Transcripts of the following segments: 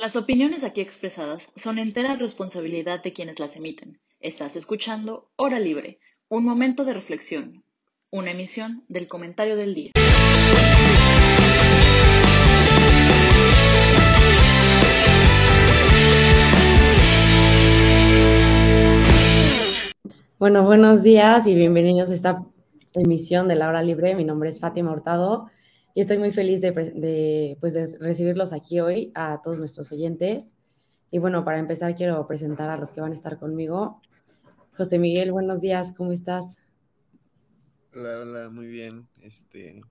Las opiniones aquí expresadas son entera responsabilidad de quienes las emiten. Estás escuchando Hora Libre, un momento de reflexión, una emisión del comentario del día. Bueno, buenos días y bienvenidos a esta emisión de la Hora Libre. Mi nombre es Fátima Hurtado y estoy muy feliz de, pues, de recibirlos aquí hoy a todos nuestros oyentes. Y bueno, para empezar quiero presentar a los que van a estar conmigo. José Miguel, buenos días, ¿cómo estás? Hola, hola, muy bien. Este,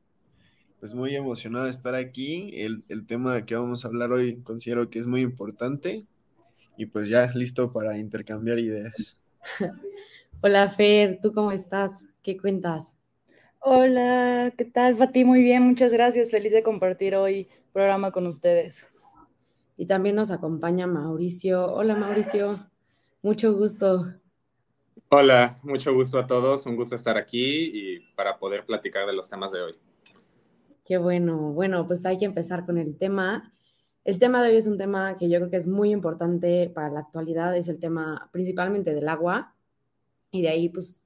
pues muy emocionado de estar aquí. El, el tema que vamos a hablar hoy considero que es muy importante y pues ya listo para intercambiar ideas. Hola Fer, ¿tú cómo estás? ¿Qué cuentas? Hola, ¿qué tal, Fati? Muy bien, muchas gracias. Feliz de compartir hoy programa con ustedes. Y también nos acompaña Mauricio. Hola, Mauricio. Mucho gusto. Hola, mucho gusto a todos. Un gusto estar aquí y para poder platicar de los temas de hoy. Qué bueno. Bueno, pues hay que empezar con el tema. El tema de hoy es un tema que yo creo que es muy importante para la actualidad. Es el tema principalmente del agua. Y de ahí, pues,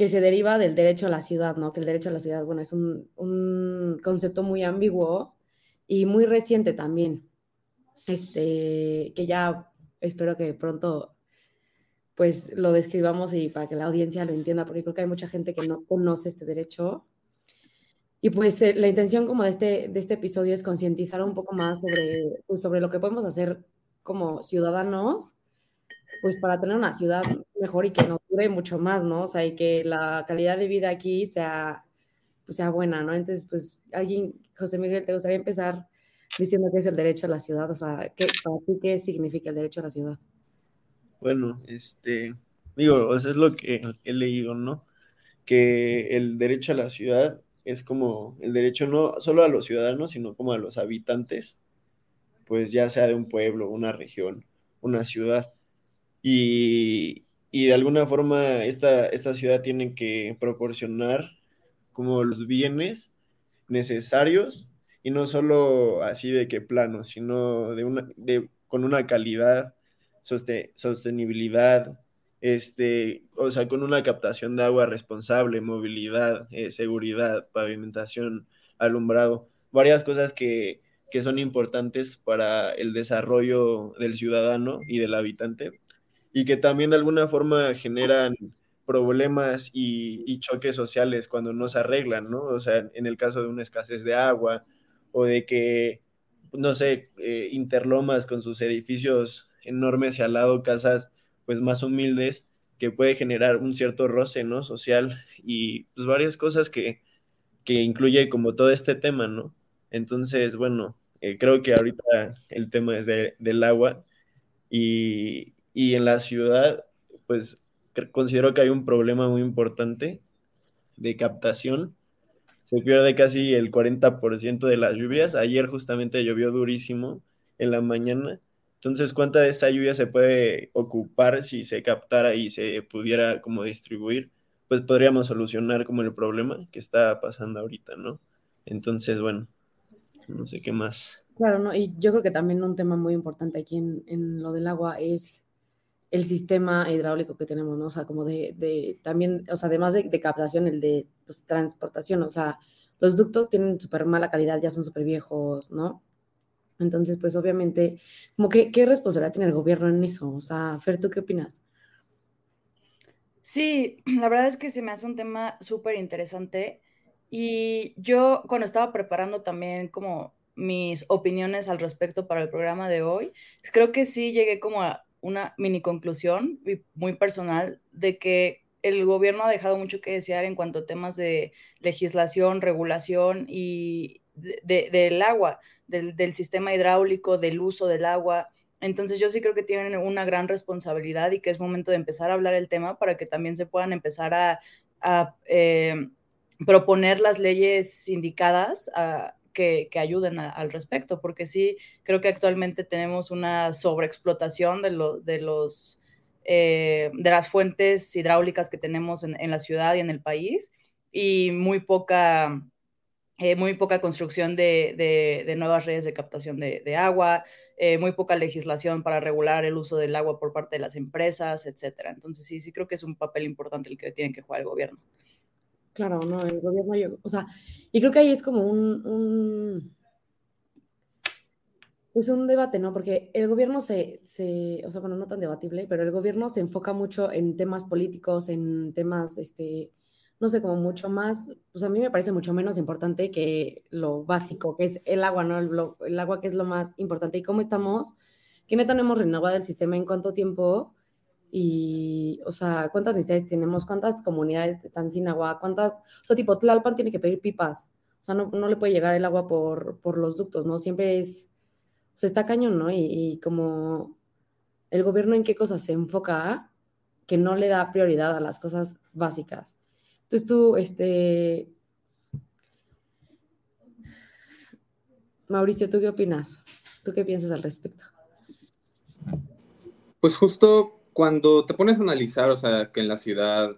que se deriva del derecho a la ciudad, ¿no? Que el derecho a la ciudad, bueno, es un, concepto muy ambiguo y muy reciente también. Este, que ya espero que pronto pues lo describamos y para que la audiencia lo entienda, porque creo que hay mucha gente que no conoce este derecho. Y pues eh, la intención como de este, de este episodio es concientizar un poco más sobre, pues, sobre lo que podemos hacer como ciudadanos pues para tener una ciudad mejor y que nos dure mucho más, ¿no? O sea, y que la calidad de vida aquí sea, pues sea buena, ¿no? Entonces, pues, alguien, José Miguel, ¿te gustaría empezar diciendo qué es el derecho a la ciudad? O sea, ¿qué, para ti, ¿qué significa el derecho a la ciudad? Bueno, este, digo, o sea, es lo que he leído, ¿no? Que el derecho a la ciudad es como el derecho no solo a los ciudadanos, sino como a los habitantes, pues ya sea de un pueblo, una región, una ciudad y, de alguna forma esta, esta ciudad tiene que proporcionar como los bienes necesarios y no solo así de que plano, sino de una, de, con una calidad, sostenibilidad, este, o sea, con una captación de agua responsable, movilidad, eh, seguridad, pavimentación, alumbrado, varias cosas que, que son importantes para el desarrollo del ciudadano y del habitante y que también de alguna forma generan problemas y, choques sociales cuando no se arreglan, ¿no? O sea, en el caso de una escasez de agua o de que, no sé, eh, interlomas con sus edificios enormes y al lado casas pues más humildes que puede generar un cierto roce, ¿no? Social y pues varias cosas que, que incluye como todo este tema, ¿no? Entonces, bueno, eh, creo que ahorita el tema es del agua y, y en la ciudad, pues considero que hay un problema muy importante de captación. Se pierde casi el 40% de las lluvias. Ayer justamente llovió durísimo en la mañana. Entonces, ¿cuánta de esa lluvia se puede ocupar si se captara y se pudiera como distribuir? Pues podríamos solucionar como el problema que está pasando ahorita, ¿no? Entonces, bueno, no sé qué más. Claro, ¿no? Y yo creo que también un tema muy importante aquí en, en lo del agua es el sistema hidráulico que tenemos, ¿no? O sea, como de, de también, o sea, además de, captación, el de pues, transportación, o sea, los ductos tienen súper mala calidad, ya son súper viejos, ¿no? Entonces, pues obviamente, como que, ¿qué responsabilidad tiene el gobierno en eso? O sea, Fer, ¿tú qué opinas? Sí, la verdad es que se me hace un tema súper interesante y yo cuando estaba preparando también como mis opiniones al respecto para el programa de hoy, creo que sí llegué como a una mini conclusión muy personal de que el gobierno ha dejado mucho que desear en cuanto a temas de legislación, regulación y del agua, del, del, sistema hidráulico, del uso del agua. Entonces yo sí creo que tienen una gran responsabilidad y que es momento de empezar a hablar el tema para que también se puedan empezar a, a eh, proponer las leyes indicadas a, que, ayuden al respecto, porque sí creo que actualmente tenemos una sobreexplotación de, de los eh, de las fuentes hidráulicas que tenemos en, la ciudad y en el país y muy poca eh, muy poca construcción de, nuevas redes de captación de, agua, eh, muy poca legislación para regular el uso del agua por parte de las empresas, etcétera. Entonces sí, sí creo que es un papel importante el que tiene que jugar el gobierno. Claro, no, el gobierno, yo, o sea, y creo que ahí es como un, un pues un debate, ¿no? Porque el gobierno se, se, o sea, bueno, no tan debatible, pero el gobierno se enfoca mucho en temas políticos, en temas, este, no sé, como mucho más, pues a mí me parece mucho menos importante que lo básico, que es el agua, ¿no? El, agua que es lo más importante. ¿Y cómo estamos? ¿Qué neta no hemos renovado el sistema en cuánto tiempo? Y, o sea, ¿cuántas necesidades tenemos? ¿Cuántas comunidades están sin agua? ¿Cuántas? O sea, tipo, Tlalpan tiene que pedir pipas. O sea, no, no le puede llegar el agua por, por los ductos, ¿no? Siempre es, o sea, está cañón, ¿no? Y, y como el gobierno en qué cosas se enfoca, que no le da prioridad a las cosas básicas. Entonces tú, este, Mauricio, ¿tú qué opinas? ¿Tú qué piensas al respecto? Pues justo cuando te pones a analizar, o sea, que en la ciudad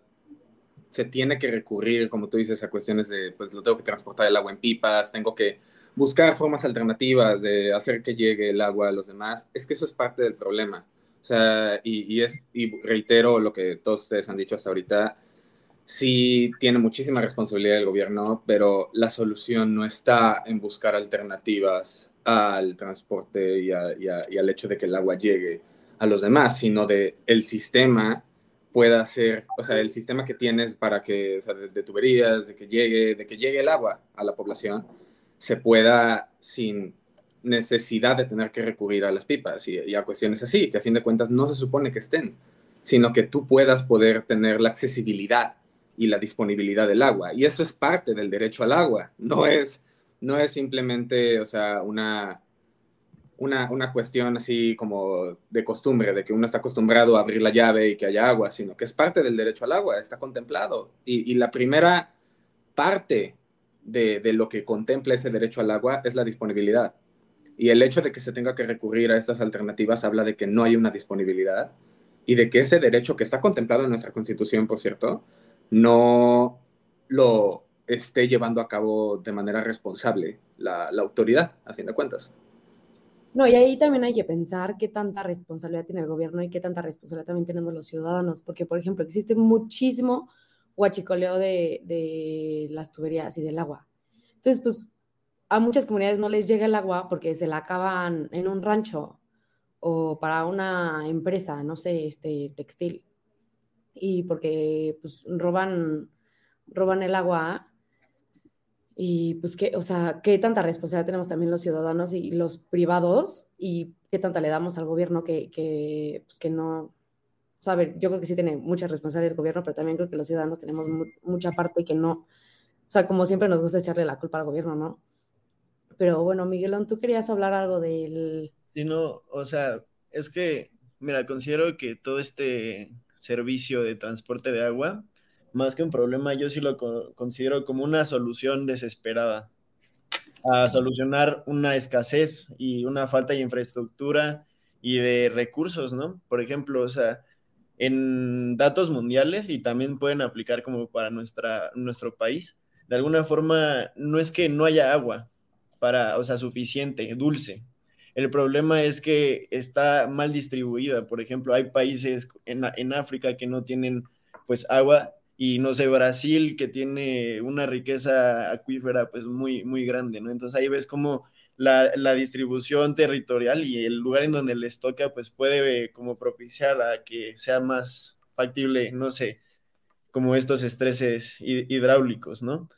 se tiene que recurrir, como tú dices, a cuestiones de, pues lo tengo que transportar el agua en pipas, tengo que buscar formas alternativas de hacer que llegue el agua a los demás, es que eso es parte del problema. O sea, y, es, y reitero lo que todos ustedes han dicho hasta ahorita, sí tiene muchísima responsabilidad el gobierno, pero la solución no está en buscar alternativas al transporte y, al hecho de que el agua llegue a los demás, sino de el sistema pueda ser, o sea, el sistema que tienes para que, o sea, de, tuberías, de que llegue, de que llegue el agua a la población, se pueda sin necesidad de tener que recurrir a las pipas y, y, a cuestiones así, que a fin de cuentas no se supone que estén, sino que tú puedas poder tener la accesibilidad y la disponibilidad del agua. Y eso es parte del derecho al agua, no es, no es simplemente, o sea, una, una, una, cuestión así como de costumbre, de que uno está acostumbrado a abrir la llave y que haya agua, sino que es parte del derecho al agua, está contemplado. Y, y la primera parte de, de, lo que contempla ese derecho al agua es la disponibilidad. Y el hecho de que se tenga que recurrir a estas alternativas habla de que no hay una disponibilidad y de que ese derecho que está contemplado en nuestra Constitución, por cierto, no lo esté llevando a cabo de manera responsable la, autoridad, a fin de cuentas. No, y ahí también hay que pensar qué tanta responsabilidad tiene el gobierno y qué tanta responsabilidad también tenemos los ciudadanos, porque, por ejemplo, existe muchísimo huachicoleo de, de las tuberías y del agua. Entonces, pues, a muchas comunidades no les llega el agua porque se la acaban en un rancho o para una empresa, no sé, este, textil y porque pues roban, roban el agua y pues qué, o sea, qué tanta responsabilidad tenemos también los ciudadanos y los privados y qué tanta le damos al gobierno que, que pues que no, o a ver, yo creo que sí tiene mucha responsabilidad el gobierno, pero también creo que los ciudadanos tenemos mucha parte que no, o sea, como siempre nos gusta echarle la culpa al gobierno, ¿no? Pero bueno, Miguelón, tú querías hablar algo del... Sí, no, o sea, es que, mira, considero que todo este servicio de transporte de agua, más que un problema, yo sí lo considero como una solución desesperada a solucionar una escasez y una falta de infraestructura y de recursos, ¿no? Por ejemplo, o sea, en datos mundiales y también pueden aplicar como para nuestra, nuestro país, de alguna forma no es que no haya agua para, o sea, suficiente, dulce, el problema es que está mal distribuida. Por ejemplo, hay países en, en África que no tienen pues agua y no sé, Brasil que tiene una riqueza acuífera pues muy, muy grande, ¿no? Entonces ahí ves como la, la, distribución territorial y el lugar en donde les toca pues puede como propiciar a que sea más factible, no sé, como estos estreses hidráulicos, ¿no?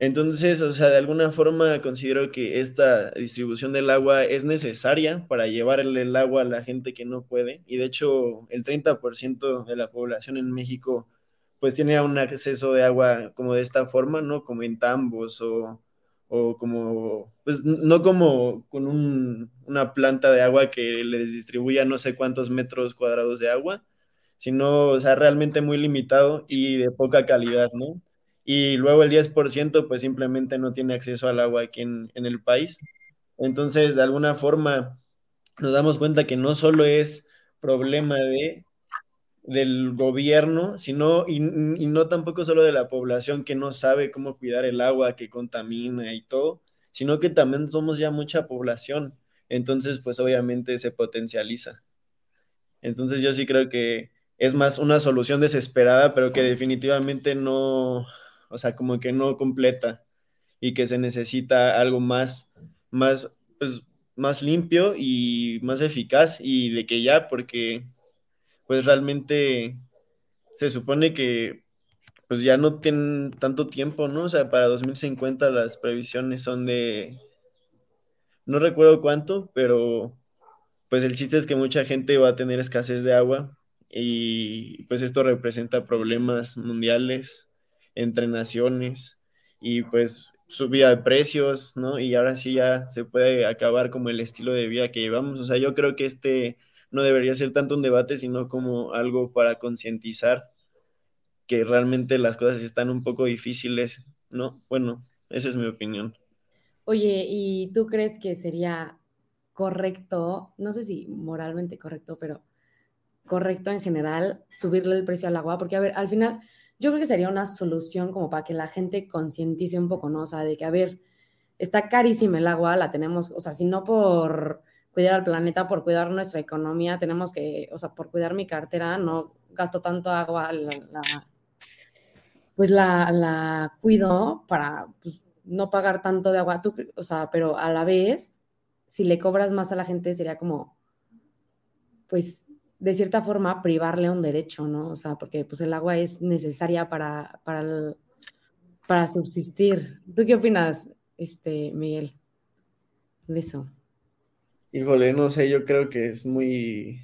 Entonces, o sea, de alguna forma considero que esta distribución del agua es necesaria para llevarle el agua a la gente que no puede. Y de hecho, el 30% de la población en México pues tiene un acceso de agua como de esta forma, ¿no? Como en tambos o, o como, pues no como con un, una planta de agua que les distribuya no sé cuántos metros cuadrados de agua, sino, o sea, realmente muy limitado y de poca calidad, ¿no? y luego el 10% pues simplemente no tiene acceso al agua aquí en, el país. Entonces, de alguna forma, nos damos cuenta que no solo es problema de del gobierno, sino y, no tampoco solo de la población que no sabe cómo cuidar el agua, que contamina y todo, sino que también somos ya mucha población entonces pues obviamente se potencializa. Entonces yo sí creo que es más una solución desesperada, pero que definitivamente no, o sea, como que no completa y que se necesita algo más, más, pues, más limpio y más eficaz y de que ya, porque pues realmente se supone que pues ya no tienen tanto tiempo, ¿no? O sea, para 2050 las previsiones son de, no recuerdo cuánto, pero pues el chiste es que mucha gente va a tener escasez de agua y pues esto representa problemas mundiales entre naciones y pues subida de precios, ¿no? Y ahora sí ya se puede acabar como el estilo de vida que llevamos. O sea, yo creo que este no debería ser tanto un debate, sino como algo para concientizar que realmente las cosas están un poco difíciles, ¿no? Bueno, esa es mi opinión. Oye, ¿y tú crees que sería correcto, no sé si moralmente correcto, pero correcto en general, subirle el precio al agua? Porque, a ver, al final, yo creo que sería una solución como para que la gente concientice un poco, ¿no? O sea, de que, a ver, está carísima el agua, la tenemos, o sea, si no por cuidar al planeta, por cuidar nuestra economía, tenemos que, o sea, por cuidar mi cartera, no gasto tanto agua, pues la, la cuido para pues, no pagar tanto de agua, o sea, pero a la vez, si le cobras más a la gente, sería como, pues, de cierta forma, privarle un derecho, ¿no? O sea, porque pues el agua es necesaria para, para, para subsistir. ¿Tú qué opinas, este, Miguel, de eso? Híjole, no sé, yo creo que es muy,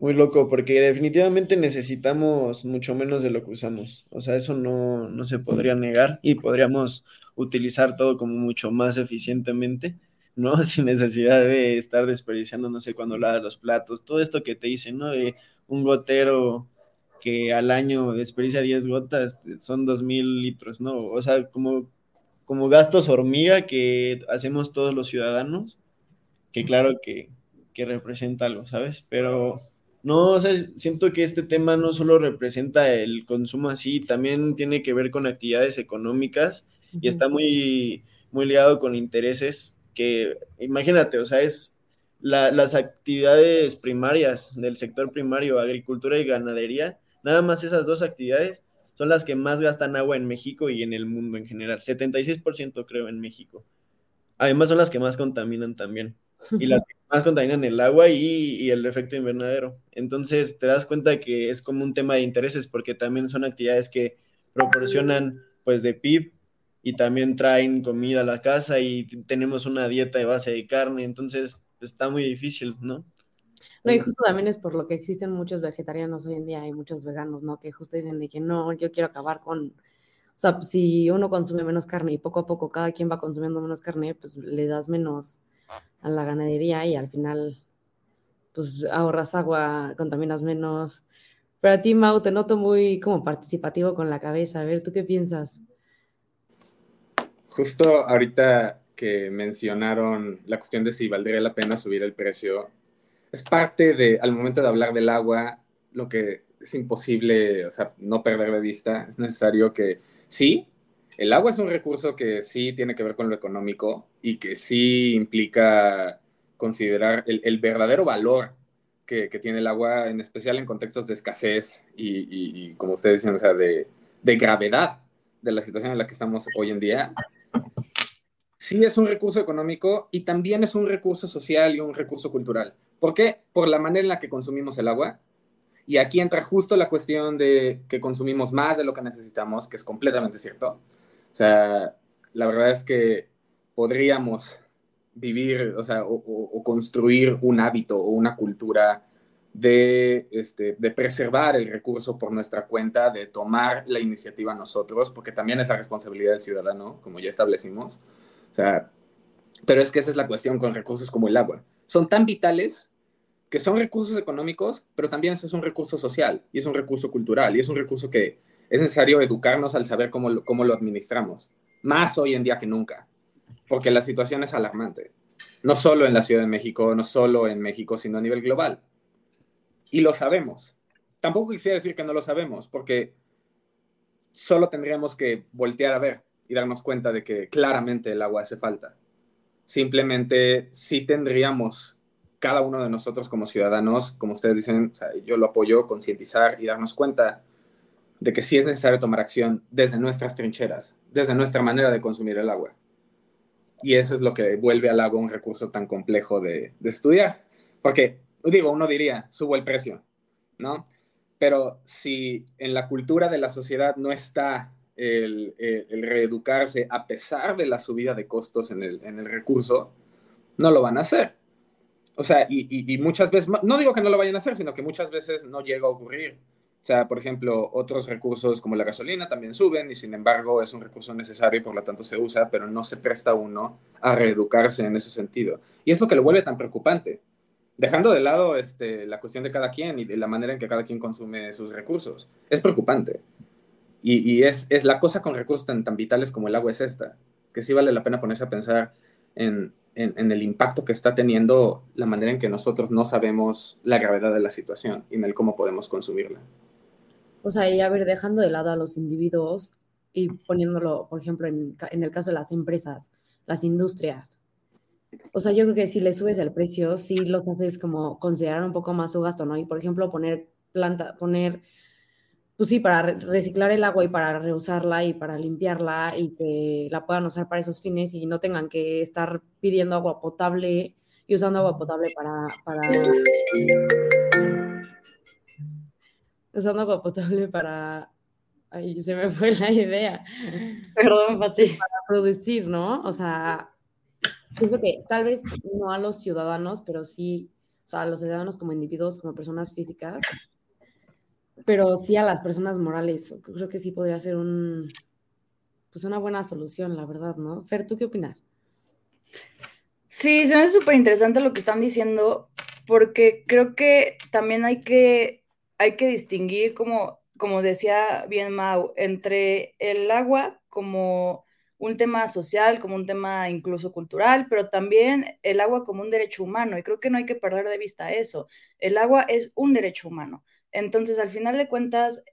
muy loco, porque definitivamente necesitamos mucho menos de lo que usamos. O sea, eso no, no se podría negar y podríamos utilizar todo como mucho más eficientemente, ¿no? Sin necesidad de estar desperdiciando, no sé, cuando lavas los platos, todo esto que te dicen, ¿no? De un gotero que al año desperdicia 10 gotas, son 2.000 litros, ¿no? O sea, como, como gastos hormiga que hacemos todos los ciudadanos, que claro que, que representa algo, ¿sabes? Pero no, o sea, siento que este tema no solo representa el consumo así, también tiene que ver con actividades económicas y está muy, muy ligado con intereses que, imagínate, o sea, es las actividades primarias del sector primario, agricultura y ganadería, nada más esas dos actividades son las que más gastan agua en México y en el mundo en general, 76% creo en México. Además son las que más contaminan también y las que más contaminan el agua y, el efecto invernadero. Entonces te das cuenta que es como un tema de intereses porque también son actividades que proporcionan pues de PIB y también traen comida a la casa y tenemos una dieta de base de carne, entonces está muy difícil, ¿no? No, y justo también es por lo que existen muchos vegetarianos hoy en día y muchos veganos, ¿no? Que justo dicen de que no, yo quiero acabar con, o sea, si uno consume menos carne y poco a poco cada quien va consumiendo menos carne, pues le das menos a la ganadería y al final pues ahorras agua, contaminas menos. Pero a ti, Mau, te noto muy como participativo con la cabeza. A ver, ¿tú qué piensas? Justo ahorita que mencionaron la cuestión de si valdría la pena subir el precio, es parte de, al momento de hablar del agua, lo que es imposible, o sea, no perder de vista, es necesario que sí, el agua es un recurso que sí tiene que ver con lo económico y que sí implica considerar el, verdadero valor que, tiene el agua, en especial en contextos de escasez y, como ustedes dicen, o sea, de, de, gravedad de la situación en la que estamos hoy en día. Sí es un recurso económico y también es un recurso social y un recurso cultural. ¿Por qué? Por la manera en la que consumimos el agua. Y aquí entra justo la cuestión de que consumimos más de lo que necesitamos, que es completamente cierto o sea, la verdad es que podríamos vivir, o sea, o, construir un hábito o una cultura de, este, de preservar el recurso por nuestra cuenta, de tomar la iniciativa nosotros, porque también es la responsabilidad del ciudadano, como ya establecimos. O sea, pero es que esa es la cuestión con recursos como el agua. Son tan vitales que son recursos económicos, pero también es un recurso social y es un recurso cultural y es un recurso que es necesario educarnos al saber cómo lo, cómo lo administramos, más hoy en día que nunca, porque la situación es alarmante, no solo en la Ciudad de México, no solo en México, sino a nivel global. Y lo sabemos. Tampoco quisiera decir que no lo sabemos, porque solo tendríamos que voltear a ver y darnos cuenta de que claramente el agua hace falta. Simplemente sí tendríamos cada uno de nosotros como ciudadanos, como ustedes dicen, yo lo apoyo, concientizar y darnos cuenta de que sí es necesario tomar acción desde nuestras trincheras, desde nuestra manera de consumir el agua. Y eso es lo que vuelve al agua un recurso tan complejo de, estudiar. Porque, digo, uno diría, subo el precio, ¿no? Pero si en la cultura de la sociedad no está el, reeducarse a pesar de la subida de costos en el, recurso, no lo van a hacer. O sea, y, y, muchas veces, no digo que no lo vayan a hacer, sino que muchas veces no llega a ocurrir. O sea, por ejemplo, otros recursos como la gasolina también suben y sin embargo es un recurso necesario y por lo tanto se usa, pero no se presta uno a reeducarse en ese sentido. Y es lo que lo vuelve tan preocupante. Dejando de lado este, la cuestión de cada quien y de la manera en que cada quien consume sus recursos, es preocupante. Y, es, es, la cosa con recursos tan, tan vitales como el agua es esta, que sí vale la pena ponerse a pensar en, el impacto que está teniendo la manera en que nosotros no sabemos la gravedad de la situación y en el cómo podemos consumirla. O sea, y a ver, dejando de lado a los individuos y poniéndolo, por ejemplo, en, en el caso de las empresas, las industrias. O sea, yo creo que si le subes el precio, sí los haces como considerar un poco más su gasto, ¿no? Y por ejemplo, poner planta, poner pues sí, para reciclar el agua y para reusarla y para limpiarla y que la puedan usar para esos fines y no tengan que estar pidiendo agua potable y usando agua potable para, para usando agua potable para ay, se me fue la idea. Perdón, Pati. Para producir, ¿no? O sea, pienso que tal vez no a los ciudadanos, pero sí, o sea, a los ciudadanos como individuos, como personas físicas, pero sí a las personas morales. Creo que sí podría ser un, pues una buena solución, la verdad, ¿no? Fer, ¿tú qué opinas? Sí, se me hace súper interesante lo que están diciendo, porque creo que también hay que, hay que distinguir, como, como decía bien Mau, entre el agua como un tema social, como un tema incluso cultural, pero también el agua como un derecho humano. Y creo que no hay que perder de vista eso. El agua es un derecho humano. Entonces, al final de cuentas,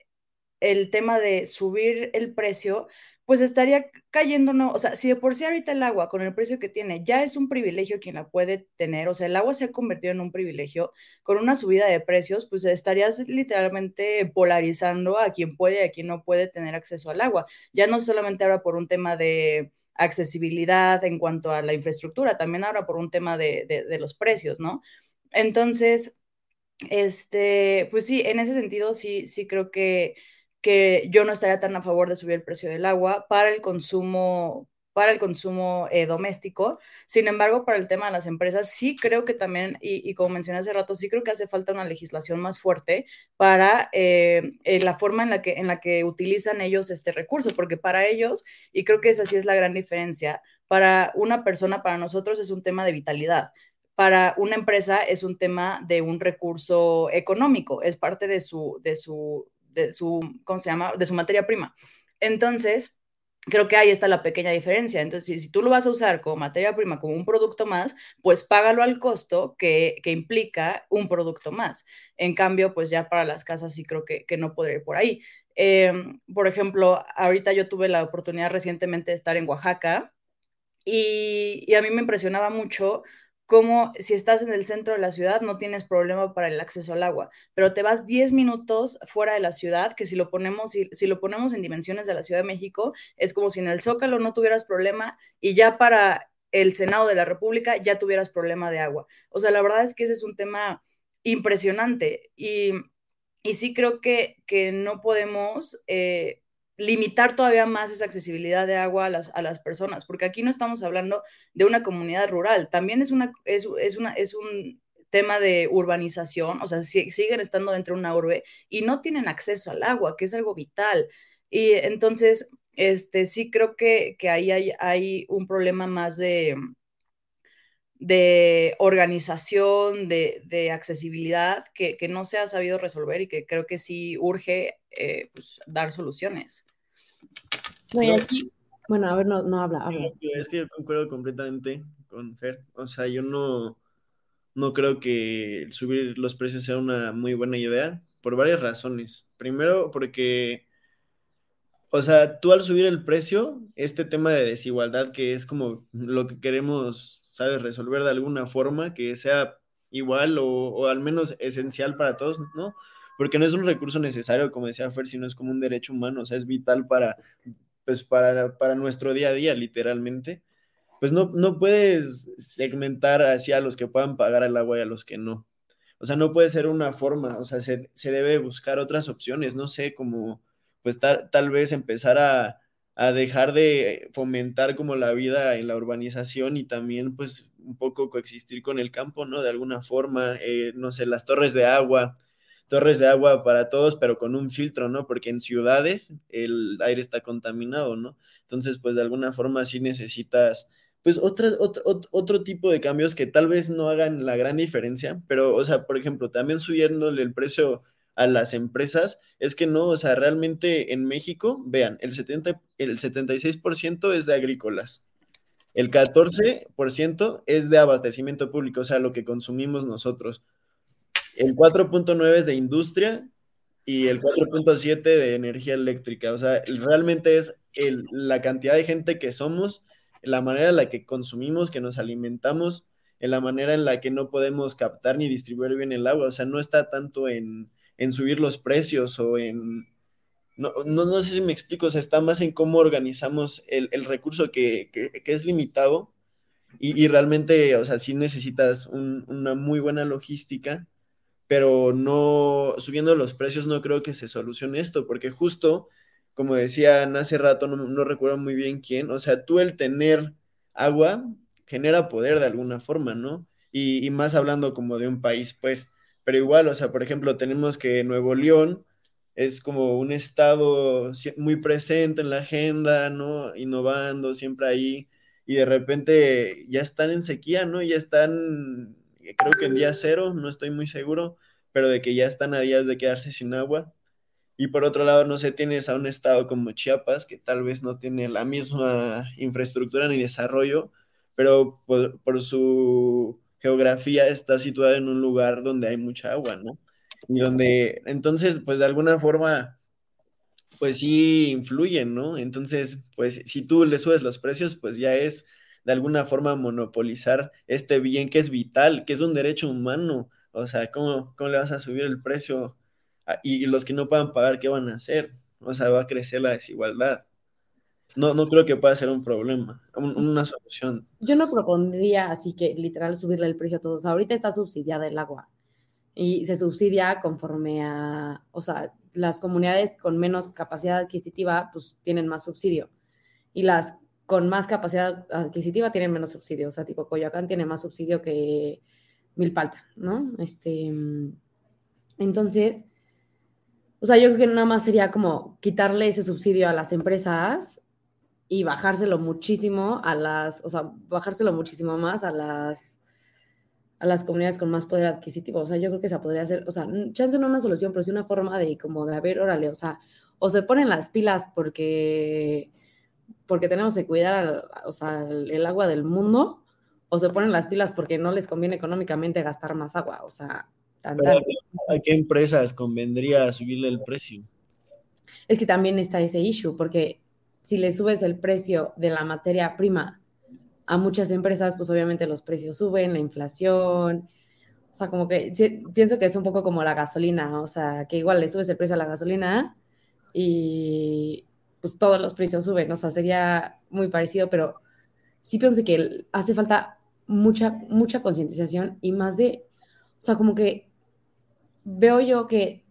el tema de subir el precio, pues estaría cayendo, ¿no? O sea, si de por sí ahorita el agua con el precio que tiene ya es un privilegio quien la puede tener, o sea, el agua se ha convertido en un privilegio, con una subida de precios, pues estarías literalmente polarizando a quien puede y a quien no puede tener acceso al agua. Ya no solamente ahora por un tema de accesibilidad en cuanto a la infraestructura, también ahora por un tema de, de los precios, ¿no? Entonces, este, pues sí, en ese sentido sí, sí creo que, que yo no estaría tan a favor de subir el precio del agua para el consumo para el consumo eh, doméstico. Sin embargo, para el tema de las empresas, sí creo que también, y, como mencioné hace rato, sí creo que hace falta una legislación más fuerte para eh, eh, la forma en la, que, en la que utilizan ellos este recurso, porque para ellos, y creo que esa sí es la gran diferencia, para una persona, para nosotros es un tema de vitalidad para una empresa es un tema de un recurso económico, es parte de su, de su, de su, ¿cómo se llama? De su materia prima. Entonces, creo que ahí está la pequeña diferencia. Entonces, si, tú lo vas a usar como materia prima, como un producto más, pues págalo al costo que, que implica un producto más. En cambio, pues ya para las casas sí creo que, que no podré ir por ahí. Em, por ejemplo, ahorita yo tuve la oportunidad recientemente de estar en Oaxaca y, y a mí me impresionaba mucho como si estás en el centro de la ciudad no tienes problema para el acceso al agua, pero te vas 10 minutos fuera de la ciudad, que si lo ponemos, si, si, lo ponemos en dimensiones de la Ciudad de México, es como si en el Zócalo no tuvieras problema y ya para el Senado de la República ya tuvieras problema de agua. O sea, la verdad es que ese es un tema impresionante y, y sí creo que, que no podemos eh, limitar todavía más esa accesibilidad de agua a las, a las, personas, porque aquí no estamos hablando de una comunidad rural, también es, una, es, es, una, es un tema de urbanización, o sea, siguen estando dentro de una urbe y no tienen acceso al agua, que es algo vital. Y entonces, este, sí creo que, que ahí hay, hay un problema más de, de organización, de, de accesibilidad, que, que, no se ha sabido resolver y que creo que sí urge eh, pues, dar soluciones. bueno, a ver, no, no habla, habla. Es que yo concuerdo completamente con Fer. O sea, yo no, no creo que subir los precios sea una muy buena idea por varias razones. Primero, porque, o sea, tú al subir el precio, este tema de desigualdad que es como lo que queremos ¿sabes? Resolver de alguna forma que sea igual o, al menos esencial para todos, ¿no? Porque no es un recurso necesario, como decía Fer, sino es como un derecho humano, o sea, es vital para, pues, para, para nuestro día a día, literalmente. Pues no, no puedes segmentar hacia los que puedan pagar el agua y a los que no. O sea, no puede ser una forma, o sea, se, se debe buscar otras opciones, no sé, como, pues tal vez empezar a, a dejar de fomentar como la vida en la urbanización y también pues un poco coexistir con el campo, ¿no? De alguna forma, eh, no sé, las torres de agua, torres de agua para todos, pero con un filtro, ¿no? Porque en ciudades el aire está contaminado, ¿no? Entonces, pues de alguna forma sí necesitas, pues otras, otro, otro tipo de cambios que tal vez no hagan la gran diferencia, pero, o sea, por ejemplo, también subiéndole el precio a las empresas, es que no, o sea, realmente en México, vean, el, 70, el 76% es de agrícolas, el 14% es de abastecimiento público, o sea, lo que consumimos nosotros. El 4.9 es de industria y el 4.7 de energía eléctrica. O sea, realmente es el, la cantidad de gente que somos, la manera en la que consumimos, que nos alimentamos, en la manera en la que no podemos captar ni distribuir bien el agua. O sea, no está tanto en, en subir los precios o en... No, no, no, sé si me explico, o sea, está más en cómo organizamos el, el recurso que, que, es limitado y, y, realmente, o sea, sí necesitas un, una muy buena logística pero no, subiendo los precios no creo que se solucione esto, porque justo, como decían hace rato, no, no recuerdo muy bien quién, o sea, tú el tener agua genera poder de alguna forma, ¿no? Y, más hablando como de un país, pues, pero igual, o sea, por ejemplo, tenemos que Nuevo León es como un estado muy presente en la agenda, ¿no? Innovando, siempre ahí, y de repente ya están en sequía, ¿no? Ya están creo que en día cero, no estoy muy seguro, pero de que ya están a días de quedarse sin agua. Y por otro lado, no sé, tienes a un estado como Chiapas, que tal vez no tiene la misma infraestructura ni desarrollo, pero por, por su geografía está situada en un lugar donde hay mucha agua, ¿no? Y donde, entonces, pues de alguna forma, pues sí influyen, ¿no? Entonces, pues si tú le subes los precios, pues ya es de alguna forma monopolizar este bien que es vital, que es un derecho humano. O sea, ¿cómo, cómo le vas a subir el precio? Y los que no puedan pagar, ¿qué van a hacer? O sea, va a crecer la desigualdad. No, no creo que pueda ser un problema, un, una solución. Yo no propondría así que literal subirle el precio a todos. Ahorita está subsidiada el agua y se subsidia conforme a, o sea, las comunidades con menos capacidad adquisitiva pues tienen más subsidio y las con más capacidad adquisitiva tienen menos subsidio. O sea, tipo Coyoacán tiene más subsidio que Milpalta, ¿no? Este, entonces, o sea, yo creo que nada más sería como quitarle ese subsidio a las empresas y bajárselo muchísimo a las, o sea, bajárselo muchísimo más a las a las comunidades con más poder adquisitivo. O sea, yo creo que esa podría ser, o sea, chance no una solución, pero sí una forma de como de, a ver, órale, o sea, o se ponen las pilas porque porque tenemos que cuidar o sea, el agua del mundo, o se ponen las pilas porque no les conviene económicamente gastar más agua. O sea, ¿A qué empresas convendría subirle el precio? Es que también está ese issue, porque si le subes el precio de la materia prima a muchas empresas, pues obviamente los precios suben, la inflación. O sea, como que pienso que es un poco como la gasolina, o sea, que igual le subes el precio a la gasolina y, pues todos los precios suben, o sea, sería muy parecido, pero sí pienso que hace falta mucha, mucha concientización y más de, o sea, como que veo yo que,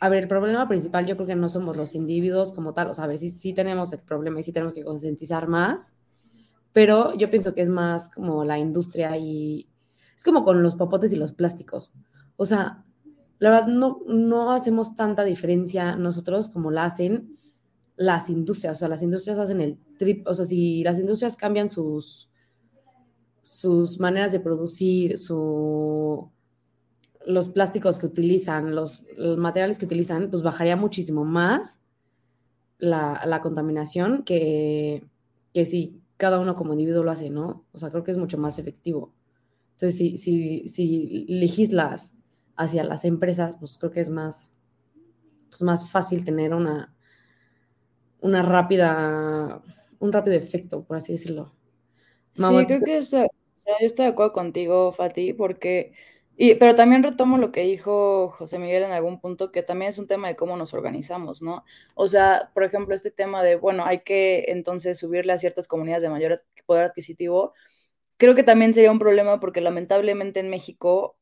a ver, el problema principal yo creo que no somos los individuos como tal, o sea, a ver, sí, sí tenemos el problema y sí tenemos que concientizar más, pero yo pienso que es más como la industria y es como con los popotes y los plásticos, o sea, la verdad no, no hacemos tanta diferencia nosotros como la hacen las industrias, o sea, las industrias hacen el trip, o sea, si las industrias cambian sus, sus maneras de producir, su, los plásticos que utilizan, los, los materiales que utilizan, pues bajaría muchísimo más la, la contaminación que, que, si cada uno como individuo lo hace, ¿no? O sea, creo que es mucho más efectivo. Entonces, si, si, si legislas hacia las empresas, pues creo que es más, pues más fácil tener una, una rápida, un rápido efecto, por así decirlo. Sí, creo que sea, yo estoy de acuerdo contigo, Fati, porque, y, pero también retomo lo que dijo José Miguel en algún punto, que también es un tema de cómo nos organizamos, ¿no? O sea, por ejemplo, este tema de, bueno, hay que entonces subirle a ciertas comunidades de mayor poder adquisitivo, creo que también sería un problema porque lamentablemente en México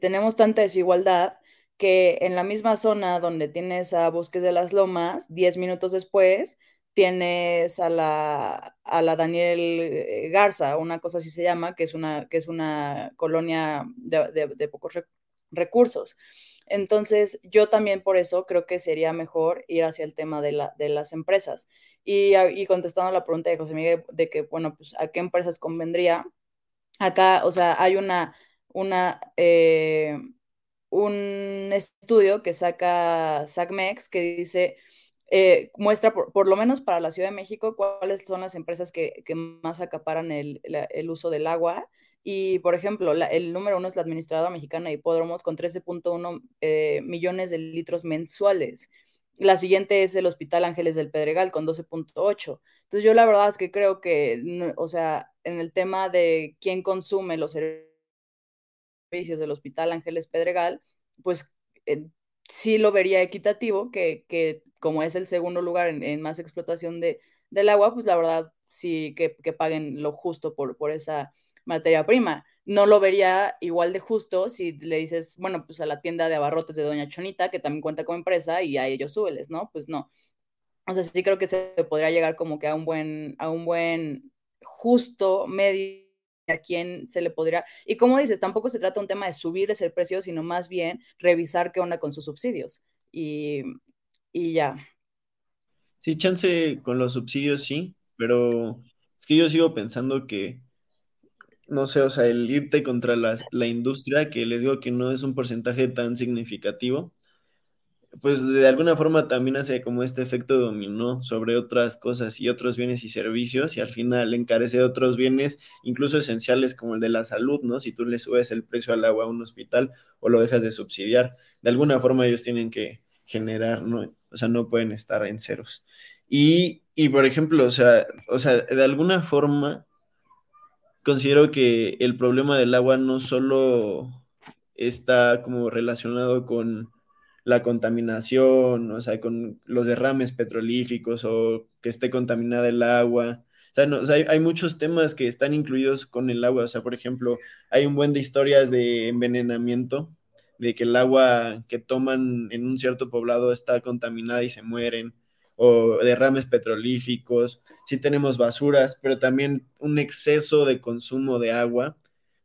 tenemos tanta desigualdad que en la misma zona donde tienes a Bosques de las Lomas, 10 minutos después tienes a la, a la Daniel Garza, una cosa así se llama, que es una, que es una colonia de, pocos recursos. Entonces, yo también por eso creo que sería mejor ir hacia el tema de, la, de las empresas. Y, y, contestando la pregunta de José Miguel, de que, bueno, pues, ¿a qué empresas convendría? Acá, o sea, hay una, una, eh, un estudio que saca SACMEX que dice eh, muestra, por, lo menos para la Ciudad de México, cuáles son las empresas que, más acaparan el, uso del agua. Y, por ejemplo, el número uno es la Administradora Mexicana de Hipódromos con 13.1 eh, millones de litros mensuales. La siguiente es el Hospital Ángeles del Pedregal con 12.8. Entonces, yo la verdad es que creo que, o sea, en el tema de quién consume los servicios del Hospital Ángeles Pedregal, pues eh, sí lo vería equitativo, que, que como es el segundo lugar en, más explotación de, del agua, pues la verdad sí que, paguen lo justo por, por esa materia prima. No lo vería igual de justo si le dices, bueno, pues a la tienda de abarrotes de Doña Chonita, que también cuenta como empresa, y a ellos súbeles, ¿no? Pues no. O sea, sí creo que se podría llegar como que a un buen, a un buen justo medio a quién se le podría. Y como dices, tampoco se trata un tema de subirles el precio, sino más bien revisar qué onda con sus subsidios. Y, y ya. Sí, chance con los subsidios sí, pero es que yo sigo pensando que, no sé, o sea, el irte contra la, la industria, que les digo que no es un porcentaje tan significativo, pues de alguna forma también hace como este efecto dominó sobre otras cosas y otros bienes y servicios y al final encarece otros bienes incluso esenciales como el de la salud, ¿no? Si tú le subes el precio al agua a un hospital o lo dejas de subsidiar, de alguna forma ellos tienen que generar, ¿no? O sea, no pueden estar en ceros. Y, y por ejemplo, o sea, o sea, de alguna forma considero que el problema del agua no solo está como relacionado con la contaminación, o sea, con los derrames petrolíficos o que esté contaminada el agua. O sea, no, hay, hay, muchos temas que están incluidos con el agua. O sea, por ejemplo, hay un buen de historias de envenenamiento, de que el agua que toman en un cierto poblado está contaminada y se mueren, o derrames petrolíficos. Sí tenemos basuras, pero también un exceso de consumo de agua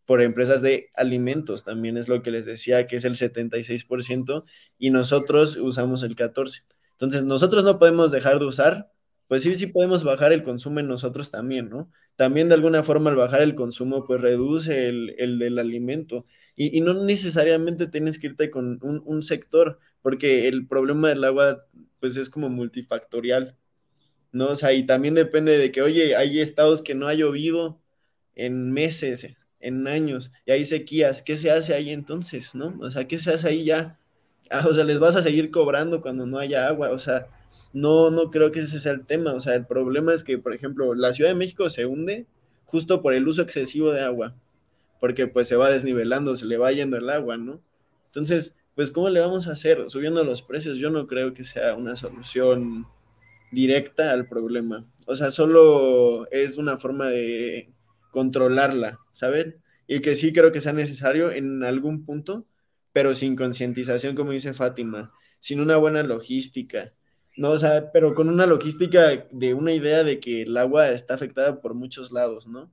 por empresas de alimentos, también es lo que les decía, que es el 76%, y nosotros usamos el 14%. Entonces, nosotros no podemos dejar de usar, pues sí, sí podemos bajar el consumo en nosotros también, ¿no? También de alguna forma al bajar el consumo, pues reduce el, el del alimento. Y, no necesariamente tienes que irte con un, un sector, porque el problema del agua, pues es como multifactorial, ¿no? O sea, y también depende de que, oye, hay estados que no ha llovido en meses, en años y hay sequías, ¿qué se hace ahí entonces, no? O sea, ¿qué se hace ahí ya? Ah, o sea, les vas a seguir cobrando cuando no haya agua, o sea, no, no creo que ese sea el tema, o sea, el problema es que, por ejemplo, la Ciudad de México se hunde justo por el uso excesivo de agua, porque pues se va desnivelando, se le va yendo el agua, ¿no? Entonces, pues, ¿cómo le vamos a hacer? Subiendo los precios, yo no creo que sea una solución directa al problema. O sea, solo es una forma de controlarla, ¿saben? Y que sí creo que sea necesario en algún punto, pero sin concientización, como dice Fátima, sin una buena logística, ¿no? O sea, pero con una logística de una idea de que el agua está afectada por muchos lados, ¿no?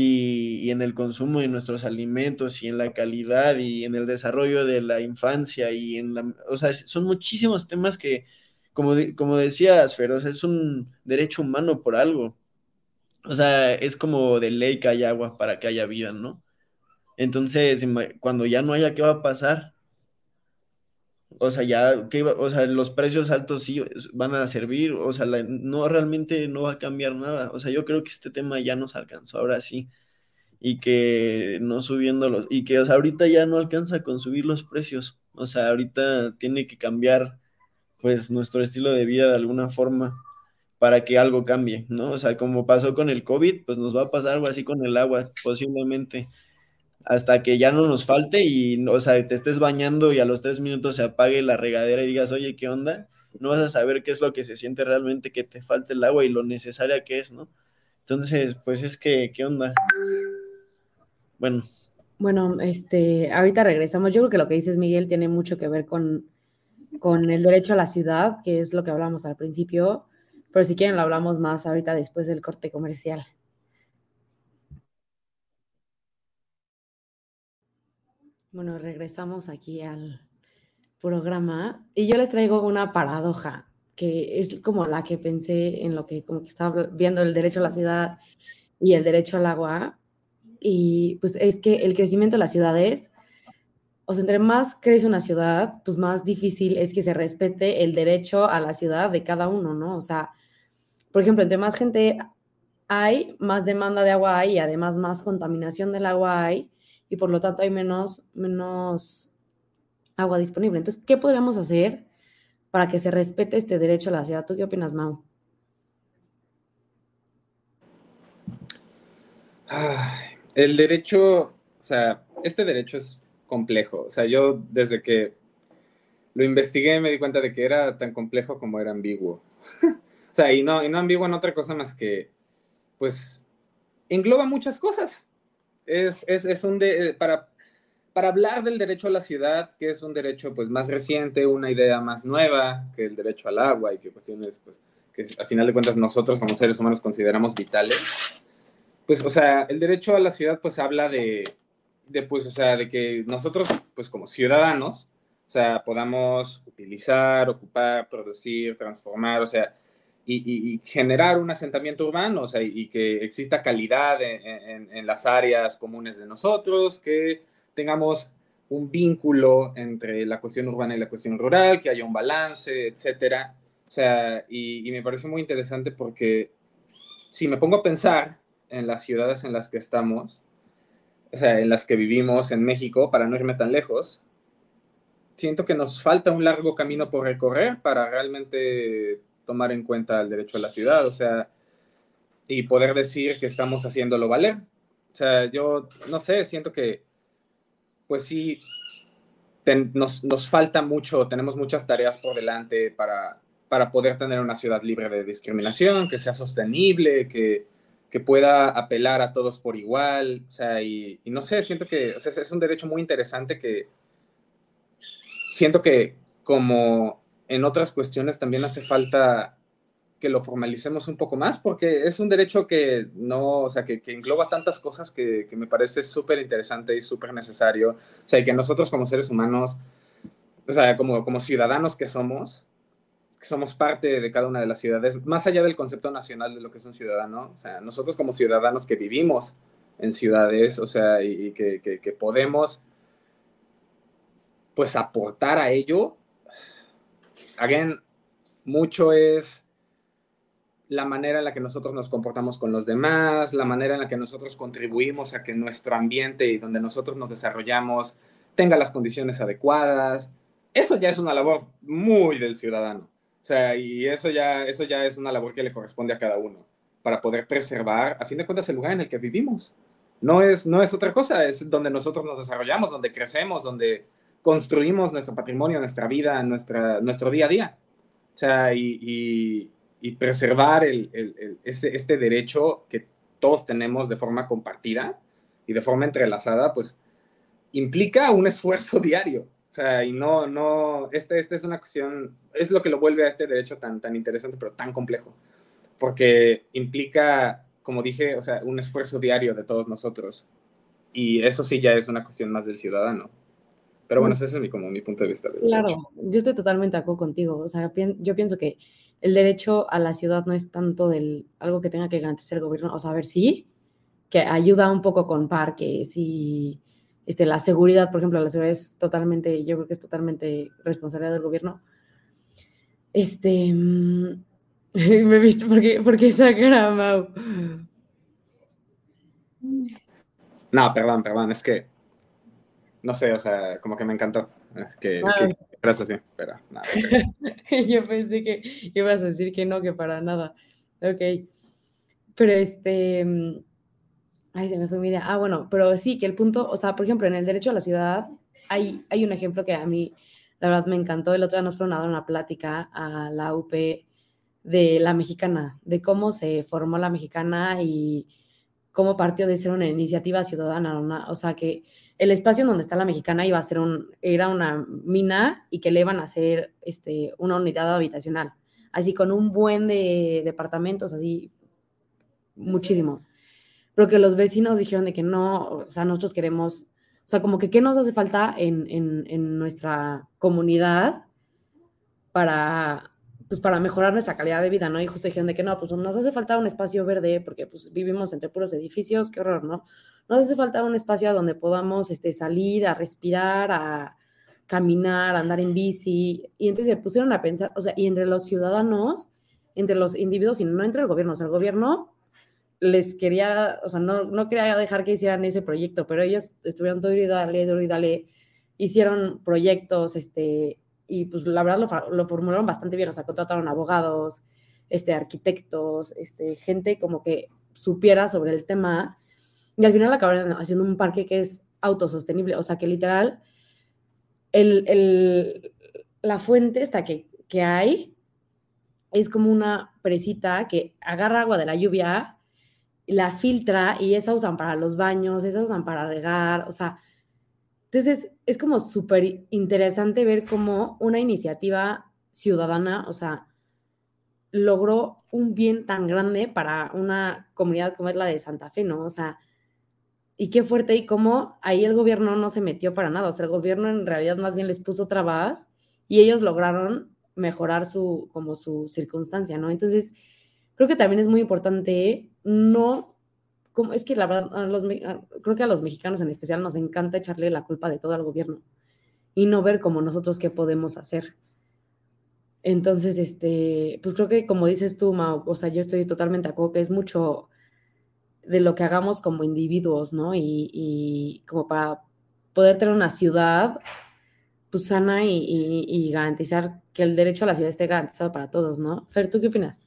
Y, en el consumo de nuestros alimentos y en la calidad y en el desarrollo de la infancia y en la, o sea, son muchísimos temas que, como, como decías, Feroz, es un derecho humano por algo. O sea, es como de ley que haya agua para que haya vida, ¿no? Entonces, cuando ya no haya, ¿qué va a pasar? O sea, ya, ¿qué o sea, los precios altos sí van a servir, o sea, no realmente no va a cambiar nada. O sea, yo creo que este tema ya nos alcanzó ahora sí. Y que no subiéndolos, y que, o sea, ahorita ya no alcanza con subir los precios. O sea, ahorita tiene que cambiar, pues, nuestro estilo de vida de alguna forma para que algo cambie, ¿no? O sea, como pasó con el COVID, pues nos va a pasar algo así con el agua, posiblemente, hasta que ya no nos falte y, o sea, te estés bañando y a los tres minutos se apague la regadera y digas, oye, ¿qué onda? No vas a saber qué es lo que se siente realmente que te falte el agua y lo necesaria que es, ¿no? Entonces, pues es que, ¿qué onda? Bueno. Bueno, este, ahorita regresamos. Yo creo que lo que dices, Miguel, tiene mucho que ver con, con el derecho a la ciudad, que es lo que hablamos al principio, pero si quieren lo hablamos más ahorita después del corte comercial. Bueno, regresamos aquí al programa y yo les traigo una paradoja que es como la que pensé en lo que como que estaba viendo el derecho a la ciudad y el derecho al agua y pues es que el crecimiento de las ciudades o sea, entre más crece una ciudad, pues más difícil es que se respete el derecho a la ciudad de cada uno, ¿no? O sea, por ejemplo, entre más gente hay, más demanda de agua hay y además más contaminación del agua hay y por lo tanto hay menos, menos agua disponible. Entonces, ¿qué podríamos hacer para que se respete este derecho a la ciudad? ¿Tú qué opinas, Mau? el derecho, o sea, este derecho es complejo. O sea, yo desde que lo investigué me di cuenta de que era tan complejo como era ambiguo. o sea, y no, y no ambiguo en otra cosa más que, pues, engloba muchas cosas. Es, es, es un de, para, para hablar del derecho a la ciudad, que es un derecho pues más reciente, una idea más nueva que el derecho al agua y que cuestiones pues que al final de cuentas nosotros como seres humanos consideramos vitales. Pues, o sea, el derecho a la ciudad pues habla de, de, pues, o sea, de que nosotros, pues como ciudadanos, o sea, podamos utilizar, ocupar, producir, transformar, o sea, y, generar un asentamiento urbano, o sea, y, que exista calidad en, en, las áreas comunes de nosotros, que tengamos un vínculo entre la cuestión urbana y la cuestión rural, que haya un balance, etcétera. O sea, y, y me parece muy interesante porque si me pongo a pensar en las ciudades en las que estamos, o sea, en las que vivimos en México, para no irme tan lejos, siento que nos falta un largo camino por recorrer para realmente tomar en cuenta el derecho a la ciudad, o sea, y poder decir que estamos haciéndolo valer. O sea, yo no sé, siento que, pues sí, nos, nos, falta mucho, tenemos muchas tareas por delante para, para poder tener una ciudad libre de discriminación, que sea sostenible, que, que pueda apelar a todos por igual, o sea, y, no sé, siento que es un derecho muy interesante que siento que como en otras cuestiones también hace falta que lo formalicemos un poco más, porque es un derecho que no, o sea, que, engloba tantas cosas que, que me parece súper interesante y súper necesario, o sea, y que nosotros como seres humanos, o sea, como, como ciudadanos que somos, que somos parte de cada una de las ciudades, más allá del concepto nacional de lo que es un ciudadano, o sea, nosotros como ciudadanos que vivimos en ciudades, o sea, y, que, que, podemos, pues, aportar a ello, again, mucho es la manera en la que nosotros nos comportamos con los demás, la manera en la que nosotros contribuimos a que nuestro ambiente y donde nosotros nos desarrollamos tenga las condiciones adecuadas. Eso ya es una labor muy del ciudadano. O sea, y eso ya, eso ya es una labor que le corresponde a cada uno para poder preservar, a fin de cuentas, el lugar en el que vivimos. No es, no es otra cosa, es donde nosotros nos desarrollamos, donde crecemos, donde construimos nuestro patrimonio, nuestra vida, nuestra, nuestro día a día. O sea, y, y, preservar el, el, ese, este derecho que todos tenemos de forma compartida y de forma entrelazada, pues implica un esfuerzo diario. O sea, y no, no, este, este es una cuestión, es lo que lo vuelve a este derecho tan, tan interesante, pero tan complejo, porque implica, como dije, o sea, un esfuerzo diario de todos nosotros. Y eso sí ya es una cuestión más del ciudadano. Pero bueno, ese es mi, como mi punto de vista. claro, yo estoy totalmente de acuerdo contigo. O sea, yo pienso que el derecho a la ciudad no es tanto del algo que tenga que garantizar el gobierno. O sea, a ver, sí, que ayuda un poco con parques y este, la seguridad, por ejemplo, la seguridad es totalmente, yo creo que es totalmente responsabilidad del gobierno. Este, mm, me he visto porque, porque esa cara, Mau. No, perdón, perdón, es que, no sé, o sea, como que me encantó que, ah. que así, pero nada. yo pensé que ibas a decir que no, que para nada. Ok. Pero este, mm, ay, se me fue mi idea. Ah, bueno, pero sí, que el punto, o sea, por ejemplo, en el derecho a la ciudad hay, hay un ejemplo que a mí, la verdad, me encantó. El otro día nos fueron a dar una plática a la UP de la mexicana, de cómo se formó la mexicana y cómo partió de ser una iniciativa ciudadana, o sea, que el espacio donde está la mexicana iba a ser un, era una mina y que le iban a hacer este, una unidad habitacional, así con un buen de departamentos, así, muchísimos. Pero que los vecinos dijeron de que no, o sea, nosotros queremos, o sea, como que qué nos hace falta en, en, en nuestra comunidad para, pues para mejorar nuestra calidad de vida, ¿no? Y justo dijeron de que no, pues nos hace falta un espacio verde porque pues vivimos entre puros edificios, qué horror, ¿no? Nos hace falta un espacio donde podamos este, salir a respirar, a caminar, a andar en bici. Y entonces se pusieron a pensar, o sea, y entre los ciudadanos, entre los individuos y no entre el gobierno, o sea, el gobierno les quería, o sea, no, no quería dejar que hicieran ese proyecto, pero ellos estuvieron todo y dale, y dale, hicieron proyectos, este, y pues la verdad lo, formularon bastante bien, o sea, contrataron abogados, este, arquitectos, este, gente como que supiera sobre el tema y al final acabaron haciendo un parque que es autosostenible, o sea, que literal el, el, la fuente esta que, que hay es como una presita que agarra agua de la lluvia, la filtra y esa usan para los baños, esa usan para regar, o sea, entonces, es como súper interesante ver cómo una iniciativa ciudadana, o sea, logró un bien tan grande para una comunidad como es la de Santa Fe, ¿no? O sea, y qué fuerte y cómo ahí el gobierno no se metió para nada, o sea, el gobierno en realidad más bien les puso trabas y ellos lograron mejorar su, como su circunstancia, ¿no? Entonces, creo que también es muy importante no es que la verdad, los, creo que a los mexicanos en especial nos encanta echarle la culpa de todo al gobierno y no ver como nosotros qué podemos hacer. Entonces, este, pues creo que como dices tú, Mau, o sea, yo estoy totalmente de acuerdo que es mucho de lo que hagamos como individuos, ¿no? Y, y como para poder tener una ciudad pues sana y, y, garantizar que el derecho a la ciudad esté garantizado para todos, ¿no? Fer, ¿tú qué opinas?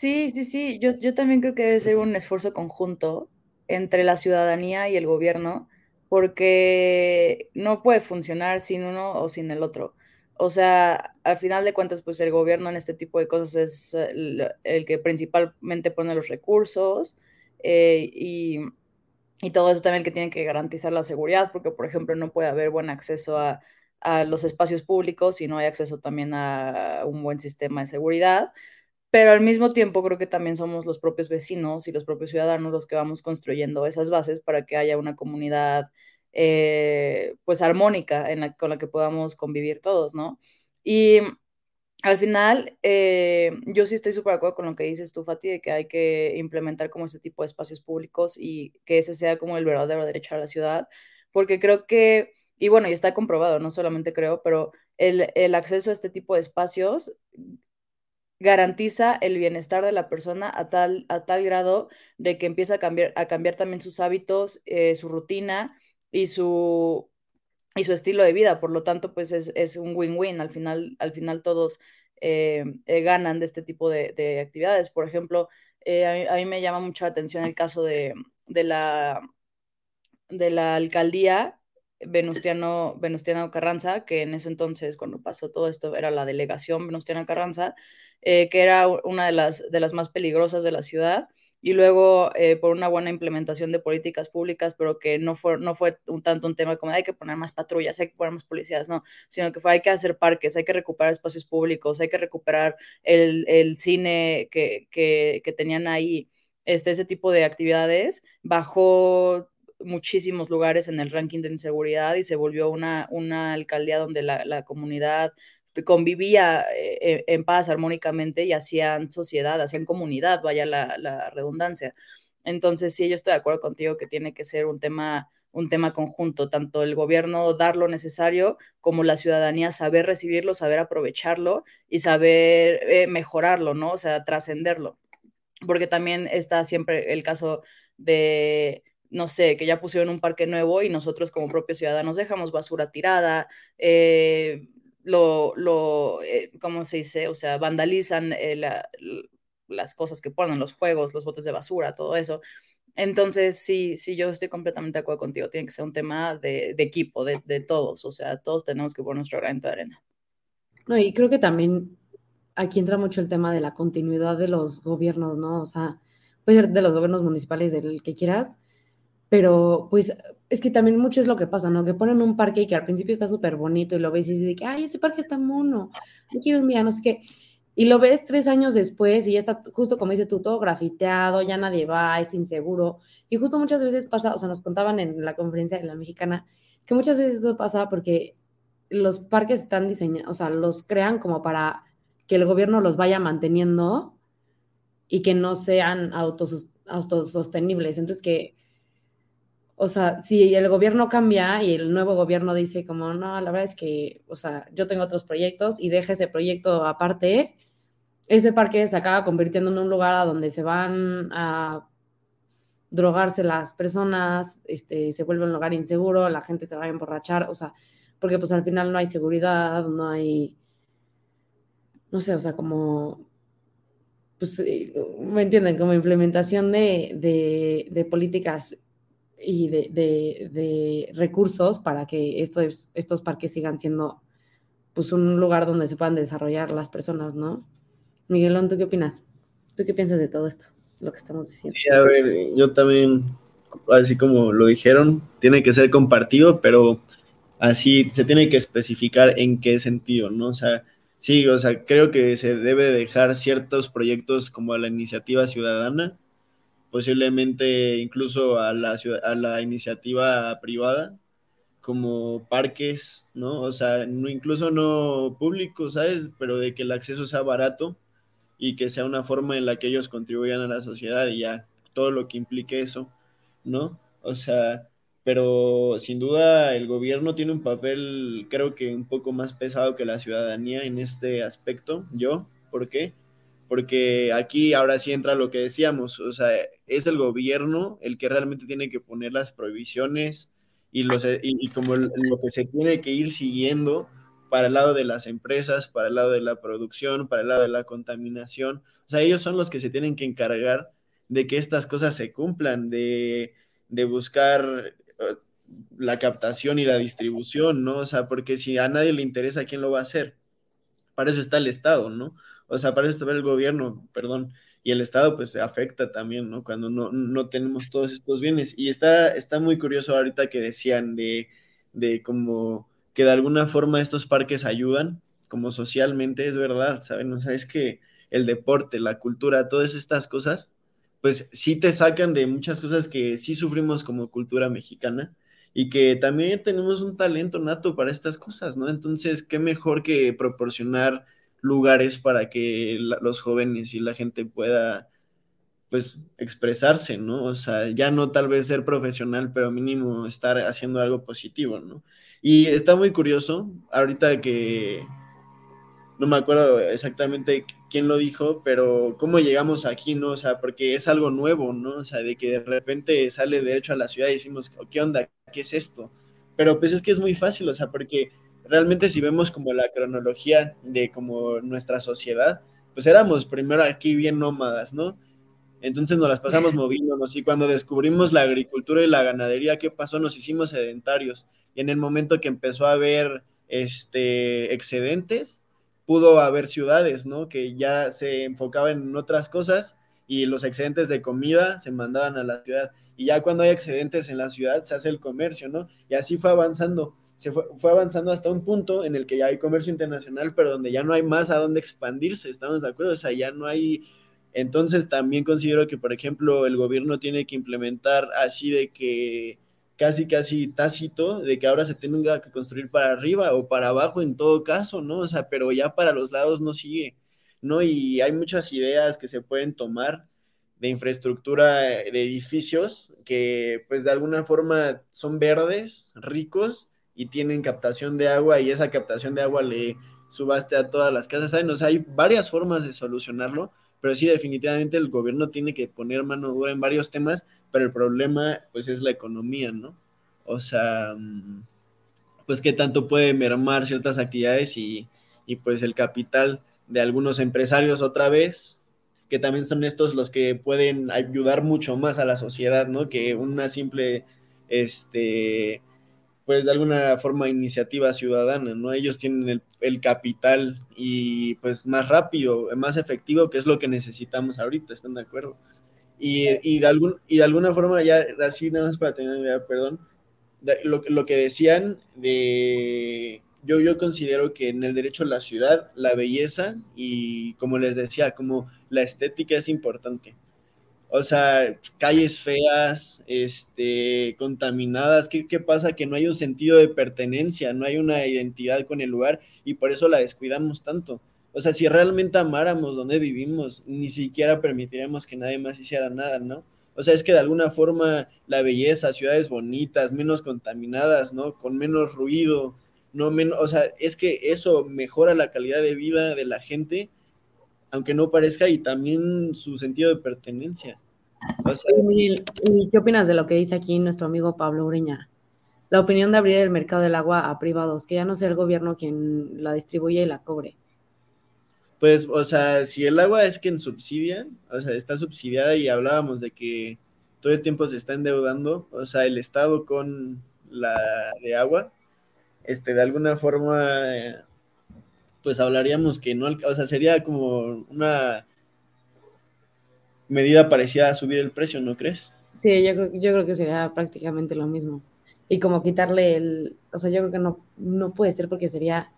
Sí, sí, sí, yo, yo también creo que debe ser un esfuerzo conjunto entre la ciudadanía y el gobierno, porque no puede funcionar sin uno o sin el otro. O sea, al final de cuentas, pues el gobierno en este tipo de cosas es el, que principalmente pone los recursos eh, y, y, todo eso también que tiene que garantizar la seguridad, porque, por ejemplo, no puede haber buen acceso a, a los espacios públicos si no hay acceso también a un buen sistema de seguridad pero al mismo tiempo creo que también somos los propios vecinos y los propios ciudadanos los que vamos construyendo esas bases para que haya una comunidad eh, pues armónica con la que podamos convivir todos, ¿no? Y al final, eh, yo sí estoy súper de acuerdo con lo que dices tú, Fati, de que hay que implementar como este tipo de espacios públicos y que ese sea como el verdadero derecho a la ciudad, porque creo que, y bueno, y está comprobado, no solamente creo, pero el, el acceso a este tipo de espacios garantiza el bienestar de la persona a tal, a tal grado de que empieza a cambiar, a cambiar también sus hábitos, eh, su rutina y su, y su estilo de vida. Por lo tanto, pues es, un win-win. Al final, al final todos eh, eh, ganan de este tipo de, actividades. Por ejemplo, a mí, me llama mucho la atención el caso de, de, la, de la alcaldía Venustiano, Venustiano Carranza, que en ese entonces, cuando pasó todo esto, era la delegación Venustiano Carranza, eh, que era una de las, de las más peligrosas de la ciudad, y luego eh, por una buena implementación de políticas públicas, pero que no fue, no fue un tanto un tema como hay que poner más patrullas, hay que poner más policías, no, sino que fue hay que hacer parques, hay que recuperar espacios públicos, hay que recuperar el, el cine que, que, que, tenían ahí, este, ese tipo de actividades, bajó muchísimos lugares en el ranking de inseguridad y se volvió una, una alcaldía donde la, la comunidad convivía eh, en paz armónicamente y hacían sociedad, hacían comunidad, vaya la, la, redundancia. Entonces, sí, yo estoy de acuerdo contigo que tiene que ser un tema, un tema conjunto, tanto el gobierno dar lo necesario como la ciudadanía saber recibirlo, saber aprovecharlo y saber eh, mejorarlo, ¿no? O sea, trascenderlo. Porque también está siempre el caso de no sé, que ya pusieron un parque nuevo y nosotros como propios ciudadanos dejamos basura tirada, eh, lo, lo eh, ¿cómo se dice? O sea, vandalizan eh, las cosas que ponen, los juegos, los botes de basura, todo eso. Entonces, sí, sí, yo estoy completamente de acuerdo contigo. Tiene que ser un tema de, equipo, de, de, todos. O sea, todos tenemos que poner nuestro granito de arena. No, y creo que también aquí entra mucho el tema de la continuidad de los gobiernos, ¿no? O sea, puede ser de los gobiernos municipales, del que quieras, pero pues es que también mucho es lo que pasa, ¿no? Que ponen un parque y que al principio está súper bonito y lo ves y dices que, ay, ese parque está mono, no quiero un día, no sé qué. Y lo ves tres años después y ya está justo como dices tú, todo grafiteado, ya nadie va, es inseguro. Y justo muchas veces pasa, o sea, nos contaban en la conferencia de la mexicana, que muchas veces eso pasa porque los parques están diseñados, o sea, los crean como para que el gobierno los vaya manteniendo y que no sean autosostenibles. Entonces, que o sea, si el gobierno cambia y el nuevo gobierno dice como, no, la verdad es que, o sea, yo tengo otros proyectos y deja ese proyecto aparte, ese parque se acaba convirtiendo en un lugar a donde se van a drogarse las personas, este, se vuelve un lugar inseguro, la gente se va a emborrachar, o sea, porque pues al final no hay seguridad, no hay, no sé, o sea, como, pues, eh, me entienden, como implementación de, de, de políticas y de, recursos para que estos, estos parques sigan siendo pues un lugar donde se puedan desarrollar las personas, ¿no? Miguelón, ¿tú qué opinas? ¿Tú qué piensas de todo esto, lo que estamos diciendo? Sí, a ver, yo también, así como lo dijeron, tiene que ser compartido, pero así se tiene que especificar en qué sentido, ¿no? O sea, sí, o sea, creo que se debe dejar ciertos proyectos como la iniciativa ciudadana, posiblemente incluso a la, a la iniciativa privada, como parques, ¿no? O sea, no, incluso no públicos, ¿sabes? Pero de que el acceso sea barato y que sea una forma en la que ellos contribuyan a la sociedad y a todo lo que implique eso, ¿no? O sea, pero sin duda el gobierno tiene un papel, creo que un poco más pesado que la ciudadanía en este aspecto, yo, ¿por qué? Porque aquí ahora sí entra lo que decíamos, o sea, es el gobierno el que realmente tiene que poner las prohibiciones y, los, y, como lo que se tiene que ir siguiendo para el lado de las empresas, para el lado de la producción, para el lado de la contaminación. O sea, ellos son los que se tienen que encargar de que estas cosas se cumplan, de, de buscar eh, la captación y la distribución, ¿no? O sea, porque si a nadie le interesa, ¿quién lo va a hacer? Para eso está el Estado, ¿no? O sea, para eso el gobierno, perdón, y el Estado pues se afecta también, ¿no? Cuando no, no tenemos todos estos bienes. Y está, está muy curioso ahorita que decían de, de como que de alguna forma estos parques ayudan, como socialmente, es verdad, ¿saben? O sea, es que el deporte, la cultura, todas estas cosas, pues sí te sacan de muchas cosas que sí sufrimos como cultura mexicana y que también tenemos un talento nato para estas cosas, ¿no? Entonces, qué mejor que proporcionar lugares para que los jóvenes y la gente pueda pues expresarse, ¿no? O sea, ya no tal vez ser profesional, pero mínimo estar haciendo algo positivo, ¿no? Y está muy curioso, ahorita que no me acuerdo exactamente quién lo dijo, pero cómo llegamos aquí, ¿no? O sea, porque es algo nuevo, ¿no? O sea, de que de repente sale derecho a la ciudad y decimos, ¿qué onda? ¿Qué es esto? Pero pues es que es muy fácil, o sea, porque realmente si vemos como la cronología de como nuestra sociedad, pues éramos primero aquí bien nómadas, ¿no? Entonces nos las pasamos moviéndonos y cuando descubrimos la agricultura y la ganadería, ¿qué pasó? Nos hicimos sedentarios y en el momento que empezó a haber este, excedentes, pudo haber ciudades, ¿no? Que ya se enfocaban en otras cosas y los excedentes de comida se mandaban a la ciudad. Y ya cuando hay excedentes en la ciudad se hace el comercio, ¿no? Y así fue avanzando se fue, avanzando hasta un punto en el que ya hay comercio internacional, pero donde ya no hay más a dónde expandirse, ¿estamos de acuerdo? O sea, ya no hay... Entonces también considero que, por ejemplo, el gobierno tiene que implementar así de que casi, casi tácito, de que ahora se tenga que construir para arriba o para abajo en todo caso, ¿no? O sea, pero ya para los lados no sigue, ¿no? Y hay muchas ideas que se pueden tomar de infraestructura de edificios que pues de alguna forma son verdes, ricos, y tienen captación de agua y esa captación de agua le subaste a todas las casas. ¿saben? O sea, hay varias formas de solucionarlo, pero sí definitivamente el gobierno tiene que poner mano dura en varios temas, pero el problema pues es la economía, ¿no? O sea, mm, pues qué tanto puede mermar ciertas actividades y, y pues el capital de algunos empresarios otra vez, que también son estos los que pueden ayudar mucho más a la sociedad, ¿no? Que una simple, este, pues de alguna forma iniciativa ciudadana, ¿no? Ellos tienen el, capital y pues más rápido, más efectivo, que es lo que necesitamos ahorita, ¿están de acuerdo? Y, y, de, algún, y de alguna forma, ya así nada más para tener idea, perdón, lo, lo que decían de yo, yo considero que en el derecho a la ciudad, la belleza y, como les decía, como la estética es importante. O sea, calles feas, este, contaminadas, ¿qué, ¿qué, pasa? Que no hay un sentido de pertenencia, no hay una identidad con el lugar y por eso la descuidamos tanto. O sea, si realmente amáramos donde vivimos, ni siquiera permitiríamos que nadie más hiciera nada, ¿no? O sea, es que de alguna forma la belleza, ciudades bonitas, menos contaminadas, ¿no? Con menos ruido, no menos, o sea, es que eso mejora la calidad de vida de la gente, aunque no parezca, y también su sentido de pertenencia. O sea, ¿Y, qué opinas de lo que dice aquí nuestro amigo Pablo Ureña? La opinión de abrir el mercado del agua a privados, que ya no sea el gobierno quien la distribuye y la cobre. Pues, o sea, si el agua es quien subsidia, o sea, está subsidiada y hablábamos de que todo el tiempo se está endeudando, o sea, el Estado con la de agua, este, de alguna forma, pues hablaríamos que no, o sea, sería como una medida parecida a subir el precio, ¿no crees? Sí, yo creo, yo creo que sería prácticamente lo mismo. Y como quitarle el, o sea, yo creo que no, no puede ser porque sería,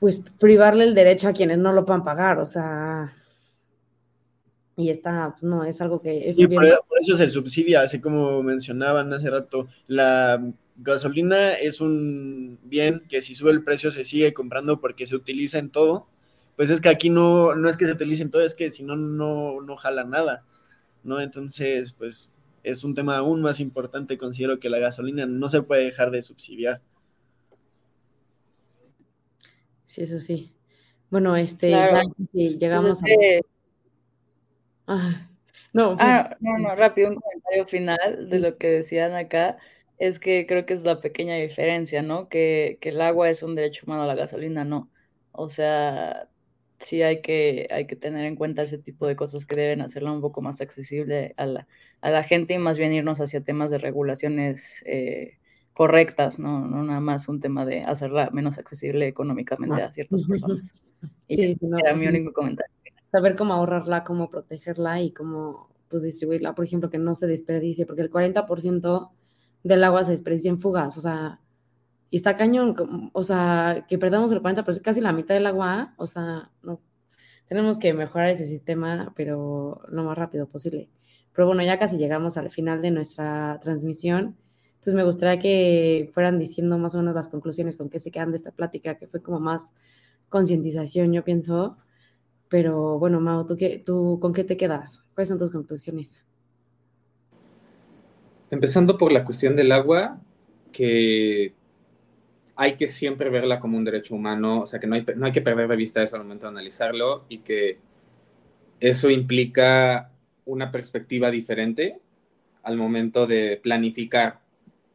pues, privarle el derecho a quienes no lo puedan pagar, o sea, y está, pues no, es algo que... Es sí, por, por, eso se subsidia, así como mencionaban hace rato, la gasolina es un bien que si sube el precio se sigue comprando porque se utiliza en todo, pues es que aquí no, no es que se utilice en todo, es que si no, no, no jala nada, ¿no? Entonces, pues es un tema aún más importante, considero que la gasolina no se puede dejar de subsidiar. Sí, eso sí. Bueno, este, claro. ya, llegamos pues es que... a... Ah, no, pues... ah, no, no, rápido, un comentario final de lo que decían acá es que creo que es la pequeña diferencia, ¿no? Que, que, el agua es un derecho humano, la gasolina no. O sea, sí hay que, hay que tener en cuenta ese tipo de cosas que deben hacerla un poco más accesible a la, a la gente y más bien irnos hacia temas de regulaciones eh, correctas, ¿no? No nada más un tema de hacerla menos accesible económicamente a ciertas personas. Y sí, sí, no, era mi único comentario. Saber cómo ahorrarla, cómo protegerla y cómo pues distribuirla, por ejemplo, que no se desperdicie, porque el 40% del agua se desperdicia en fugas, o sea, y está cañón, o sea, que perdamos el 40%, casi la mitad del agua, o sea, no, tenemos que mejorar ese sistema, pero lo más rápido posible. Pero bueno, ya casi llegamos al final de nuestra transmisión, entonces me gustaría que fueran diciendo más o menos las conclusiones con qué se quedan de esta plática, que fue como más concientización, yo pienso, pero bueno, Mau, ¿tú, qué, ¿tú con qué te quedas? ¿Cuáles son tus conclusiones? Empezando por la cuestión del agua, que hay que siempre verla como un derecho humano, o sea, que no hay, que perder de vista eso al momento de analizarlo y que eso implica una perspectiva diferente al momento de planificar,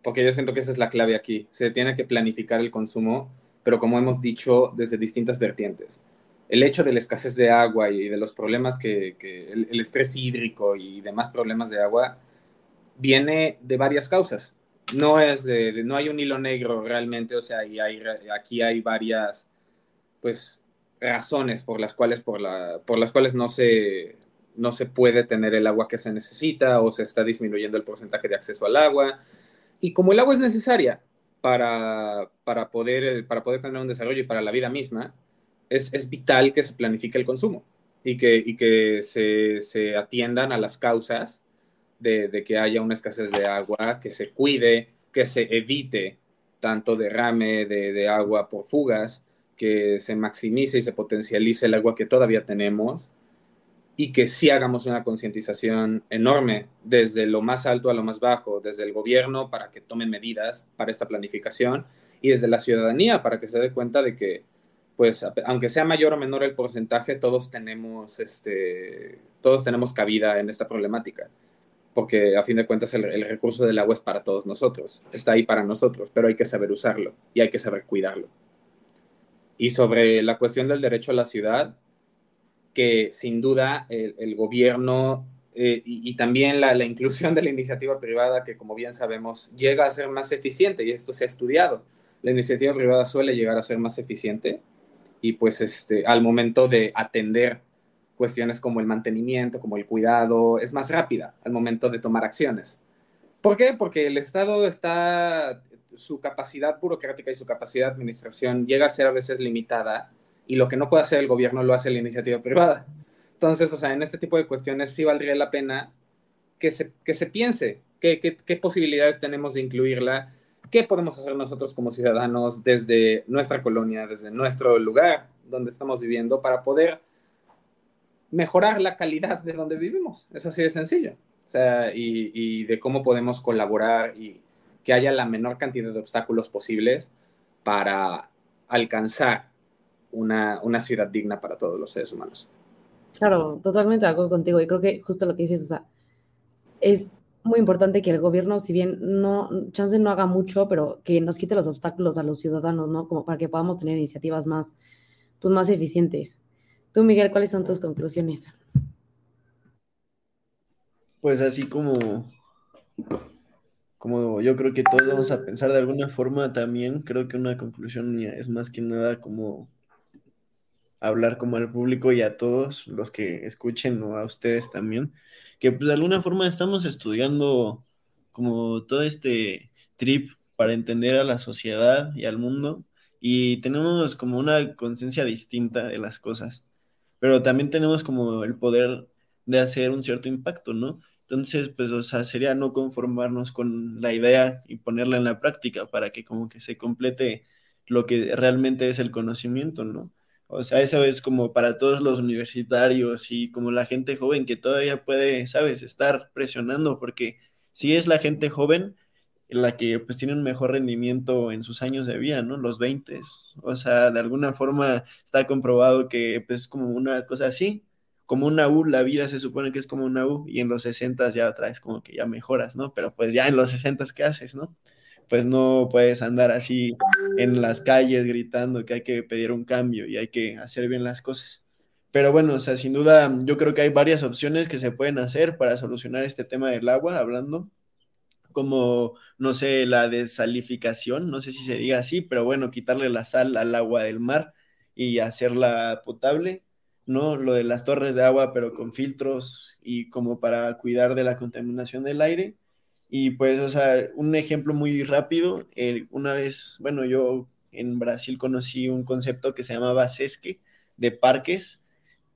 porque yo siento que esa es la clave aquí. Se tiene que planificar el consumo, pero como hemos dicho, desde distintas vertientes. El hecho de la escasez de agua y de los problemas que, el estrés hídrico y demás problemas de agua viene de varias causas. No, es no hay un hilo negro realmente, o sea, y hay, aquí hay varias, pues, razones por las cuales, por la, por las cuales no, se, no se puede tener el agua que se necesita o se está disminuyendo el porcentaje de acceso al agua. Y como el agua es necesaria para, para, poder, para poder tener un desarrollo y para la vida misma, es, es vital que se planifique el consumo y que, y que se, se atiendan a las causas de, que haya una escasez de agua, que se cuide, que se evite tanto derrame de, agua por fugas, que se maximice y se potencialice el agua que todavía tenemos y que sí hagamos una concientización enorme desde lo más alto a lo más bajo, desde el gobierno para que tomen medidas para esta planificación y desde la ciudadanía para que se dé cuenta de que, pues, aunque sea mayor o menor el porcentaje, todos tenemos, este, todos tenemos cabida en esta problemática porque a fin de cuentas el, recurso del agua es para todos nosotros, está ahí para nosotros, pero hay que saber usarlo y hay que saber cuidarlo. Y sobre la cuestión del derecho a la ciudad, que sin duda el, gobierno eh, y, y, también la, la, inclusión de la iniciativa privada, que como bien sabemos llega a ser más eficiente, y esto se ha estudiado. La iniciativa privada suele llegar a ser más eficiente y pues este, al momento de atender cuestiones como el mantenimiento, como el cuidado, es más rápida al momento de tomar acciones. ¿Por qué? Porque el Estado está, su capacidad burocrática y su capacidad de administración llega a ser a veces limitada y lo que no puede hacer el gobierno lo hace la iniciativa privada. Entonces, o sea, en este tipo de cuestiones sí valdría la pena que se, que se piense qué, qué, qué posibilidades tenemos de incluirla, qué podemos hacer nosotros como ciudadanos desde nuestra colonia, desde nuestro lugar donde estamos viviendo para poder mejorar la calidad de donde vivimos. Es así de sencillo. O sea, y, y, de cómo podemos colaborar y que haya la menor cantidad de obstáculos posibles para alcanzar una, una ciudad digna para todos los seres humanos. Claro, totalmente de acuerdo contigo. Y creo que justo lo que dices, o sea, es muy importante que el gobierno, si bien no, chance no haga mucho, pero que nos quite los obstáculos a los ciudadanos, ¿no? Como para que podamos tener iniciativas más, pues más eficientes. Tú, Miguel, ¿cuáles son tus conclusiones? Pues así como, como yo creo que todos vamos a pensar de alguna forma también, creo que una conclusión mía es más que nada como hablar como al público y a todos los que escuchen o a ustedes también, que pues de alguna forma estamos estudiando como todo este trip para entender a la sociedad y al mundo y tenemos como una conciencia distinta de las cosas, pero también tenemos como el poder de hacer un cierto impacto, ¿no? Entonces, pues, o sea, sería no conformarnos con la idea y ponerla en la práctica para que como que se complete lo que realmente es el conocimiento, ¿no? O sea, eso es como para todos los universitarios y como la gente joven que todavía puede, sabes, estar presionando, porque si es la gente joven la que pues tiene un mejor rendimiento en sus años de vida, ¿no? Los 20. O sea, de alguna forma está comprobado que pues es como una cosa así, como una U, la vida se supone que es como una U y en los 60 ya traes como que ya mejoras, ¿no? Pero pues ya en los 60 ¿qué haces, no? pues no puedes andar así en las calles gritando que hay que pedir un cambio y hay que hacer bien las cosas. Pero bueno, o sea, sin duda yo creo que hay varias opciones que se pueden hacer para solucionar este tema del agua, hablando, como, no sé, la desalificación, no sé si se diga así, pero bueno, quitarle la sal al agua del mar y hacerla potable, ¿no? Lo de las torres de agua, pero con filtros y como para cuidar de la contaminación del aire y pues, o sea, un ejemplo muy rápido, eh, una vez, bueno, yo en Brasil conocí un concepto que se llamaba SESQUE, de parques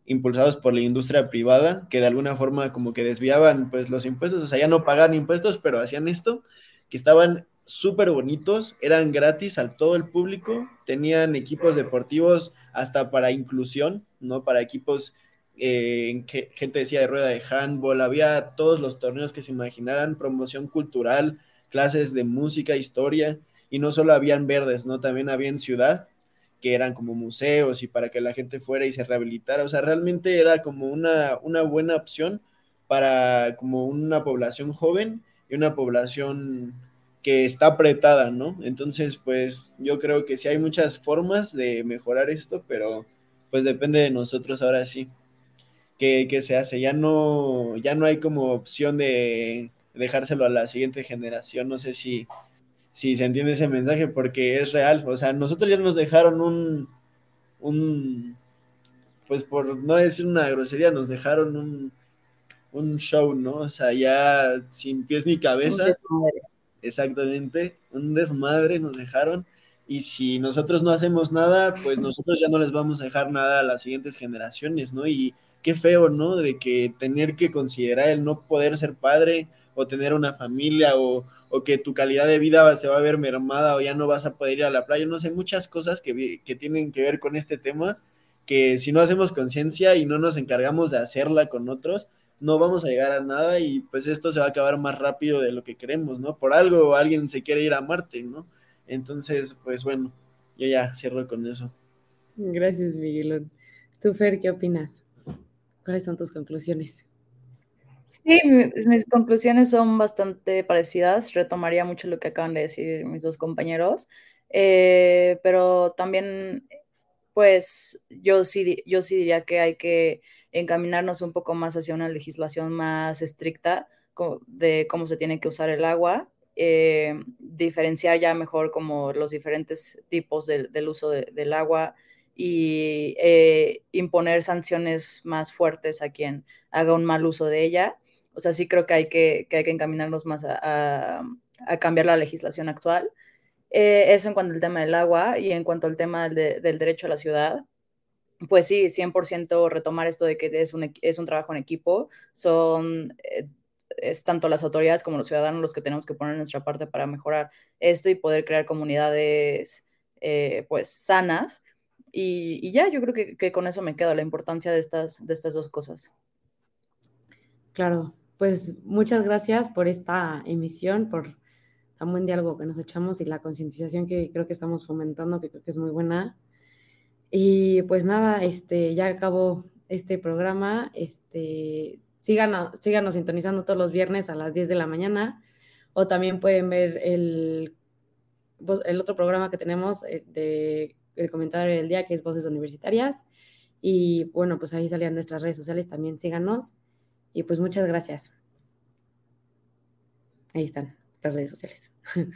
impulsados por la industria privada, que de alguna forma como que desviaban pues los impuestos, o sea, ya no pagaban impuestos, pero hacían esto, que estaban súper bonitos, eran gratis al todo el público, tenían equipos deportivos hasta para inclusión, ¿no? Para equipos eh, que, gente decía de rueda de handball, había todos los torneos que se imaginaran, promoción cultural, clases de música, historia, y no solo habían verdes, ¿no? También había ciudad, que eran como museos y para que la gente fuera y se rehabilitara, o sea, realmente era como una, una buena opción para como una población joven y una población que está apretada, ¿no? Entonces, pues yo creo que sí hay muchas formas de mejorar esto, pero pues depende de nosotros ahora sí que, se hace. Ya no, ya no hay como opción de dejárselo a la siguiente generación. No sé si, si se entiende ese mensaje porque es real. O sea, nosotros ya nos dejaron un, un pues por no decir una grosería, nos dejaron un, un show, ¿no? O sea, ya sin pies ni cabeza. Exactamente, un desmadre nos dejaron. Y si nosotros no hacemos nada, pues nosotros ya no les vamos a dejar nada a las siguientes generaciones, ¿no? Y qué feo, ¿no? De que tener que considerar el no poder ser padre o tener una familia o, o, que tu calidad de vida se va a ver mermada o ya no vas a poder ir a la playa, no sé, muchas cosas que, que tienen que ver con este tema, que si no hacemos conciencia y no nos encargamos de hacerla con otros, no vamos a llegar a nada y pues esto se va a acabar más rápido de lo que queremos, ¿no? Por algo alguien se quiere ir a Marte, ¿no? Entonces, pues bueno, yo ya cierro con eso. Gracias, Miguelón. ¿Tú, Fer, qué opinas? ¿Cuáles son tus conclusiones? Sí, mis conclusiones son bastante parecidas. Retomaría mucho lo que acaban de decir mis dos compañeros. Eh, pero también, pues, yo sí, yo sí diría que hay que encaminarnos un poco más hacia una legislación más estricta de cómo se tiene que usar el agua, eh, diferenciar ya mejor como los diferentes tipos del, uso del agua y eh, imponer sanciones más fuertes a quien haga un mal uso de ella. O sea, sí creo que hay que, hay que encaminarnos más a, a, cambiar la legislación actual. Eh, eso en cuanto al tema del agua y en cuanto al tema del derecho a la ciudad pues sí, 100% retomar esto de que es un, es un trabajo en equipo, son eh, es tanto las autoridades como los ciudadanos los que tenemos que poner nuestra parte para mejorar esto y poder crear comunidades eh, pues sanas. Y, ya, yo creo que, con eso me quedo la importancia de estas, de estas dos cosas. Claro, pues muchas gracias por esta emisión, por tan buen diálogo que nos echamos y la concientización que creo que estamos fomentando, que creo que es muy buena. Y pues nada, este, ya acabó este programa. Este, síganos, síganos sintonizando todos los viernes a las 10 de la mañana. O también pueden ver el, el otro programa que tenemos eh, de el comentario del día, que es Voces Universitarias. Y bueno, pues ahí salían nuestras redes sociales, también síganos. Y pues muchas gracias. Ahí están las redes sociales.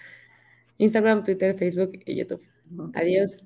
Instagram, Twitter, Facebook y YouTube. Adiós.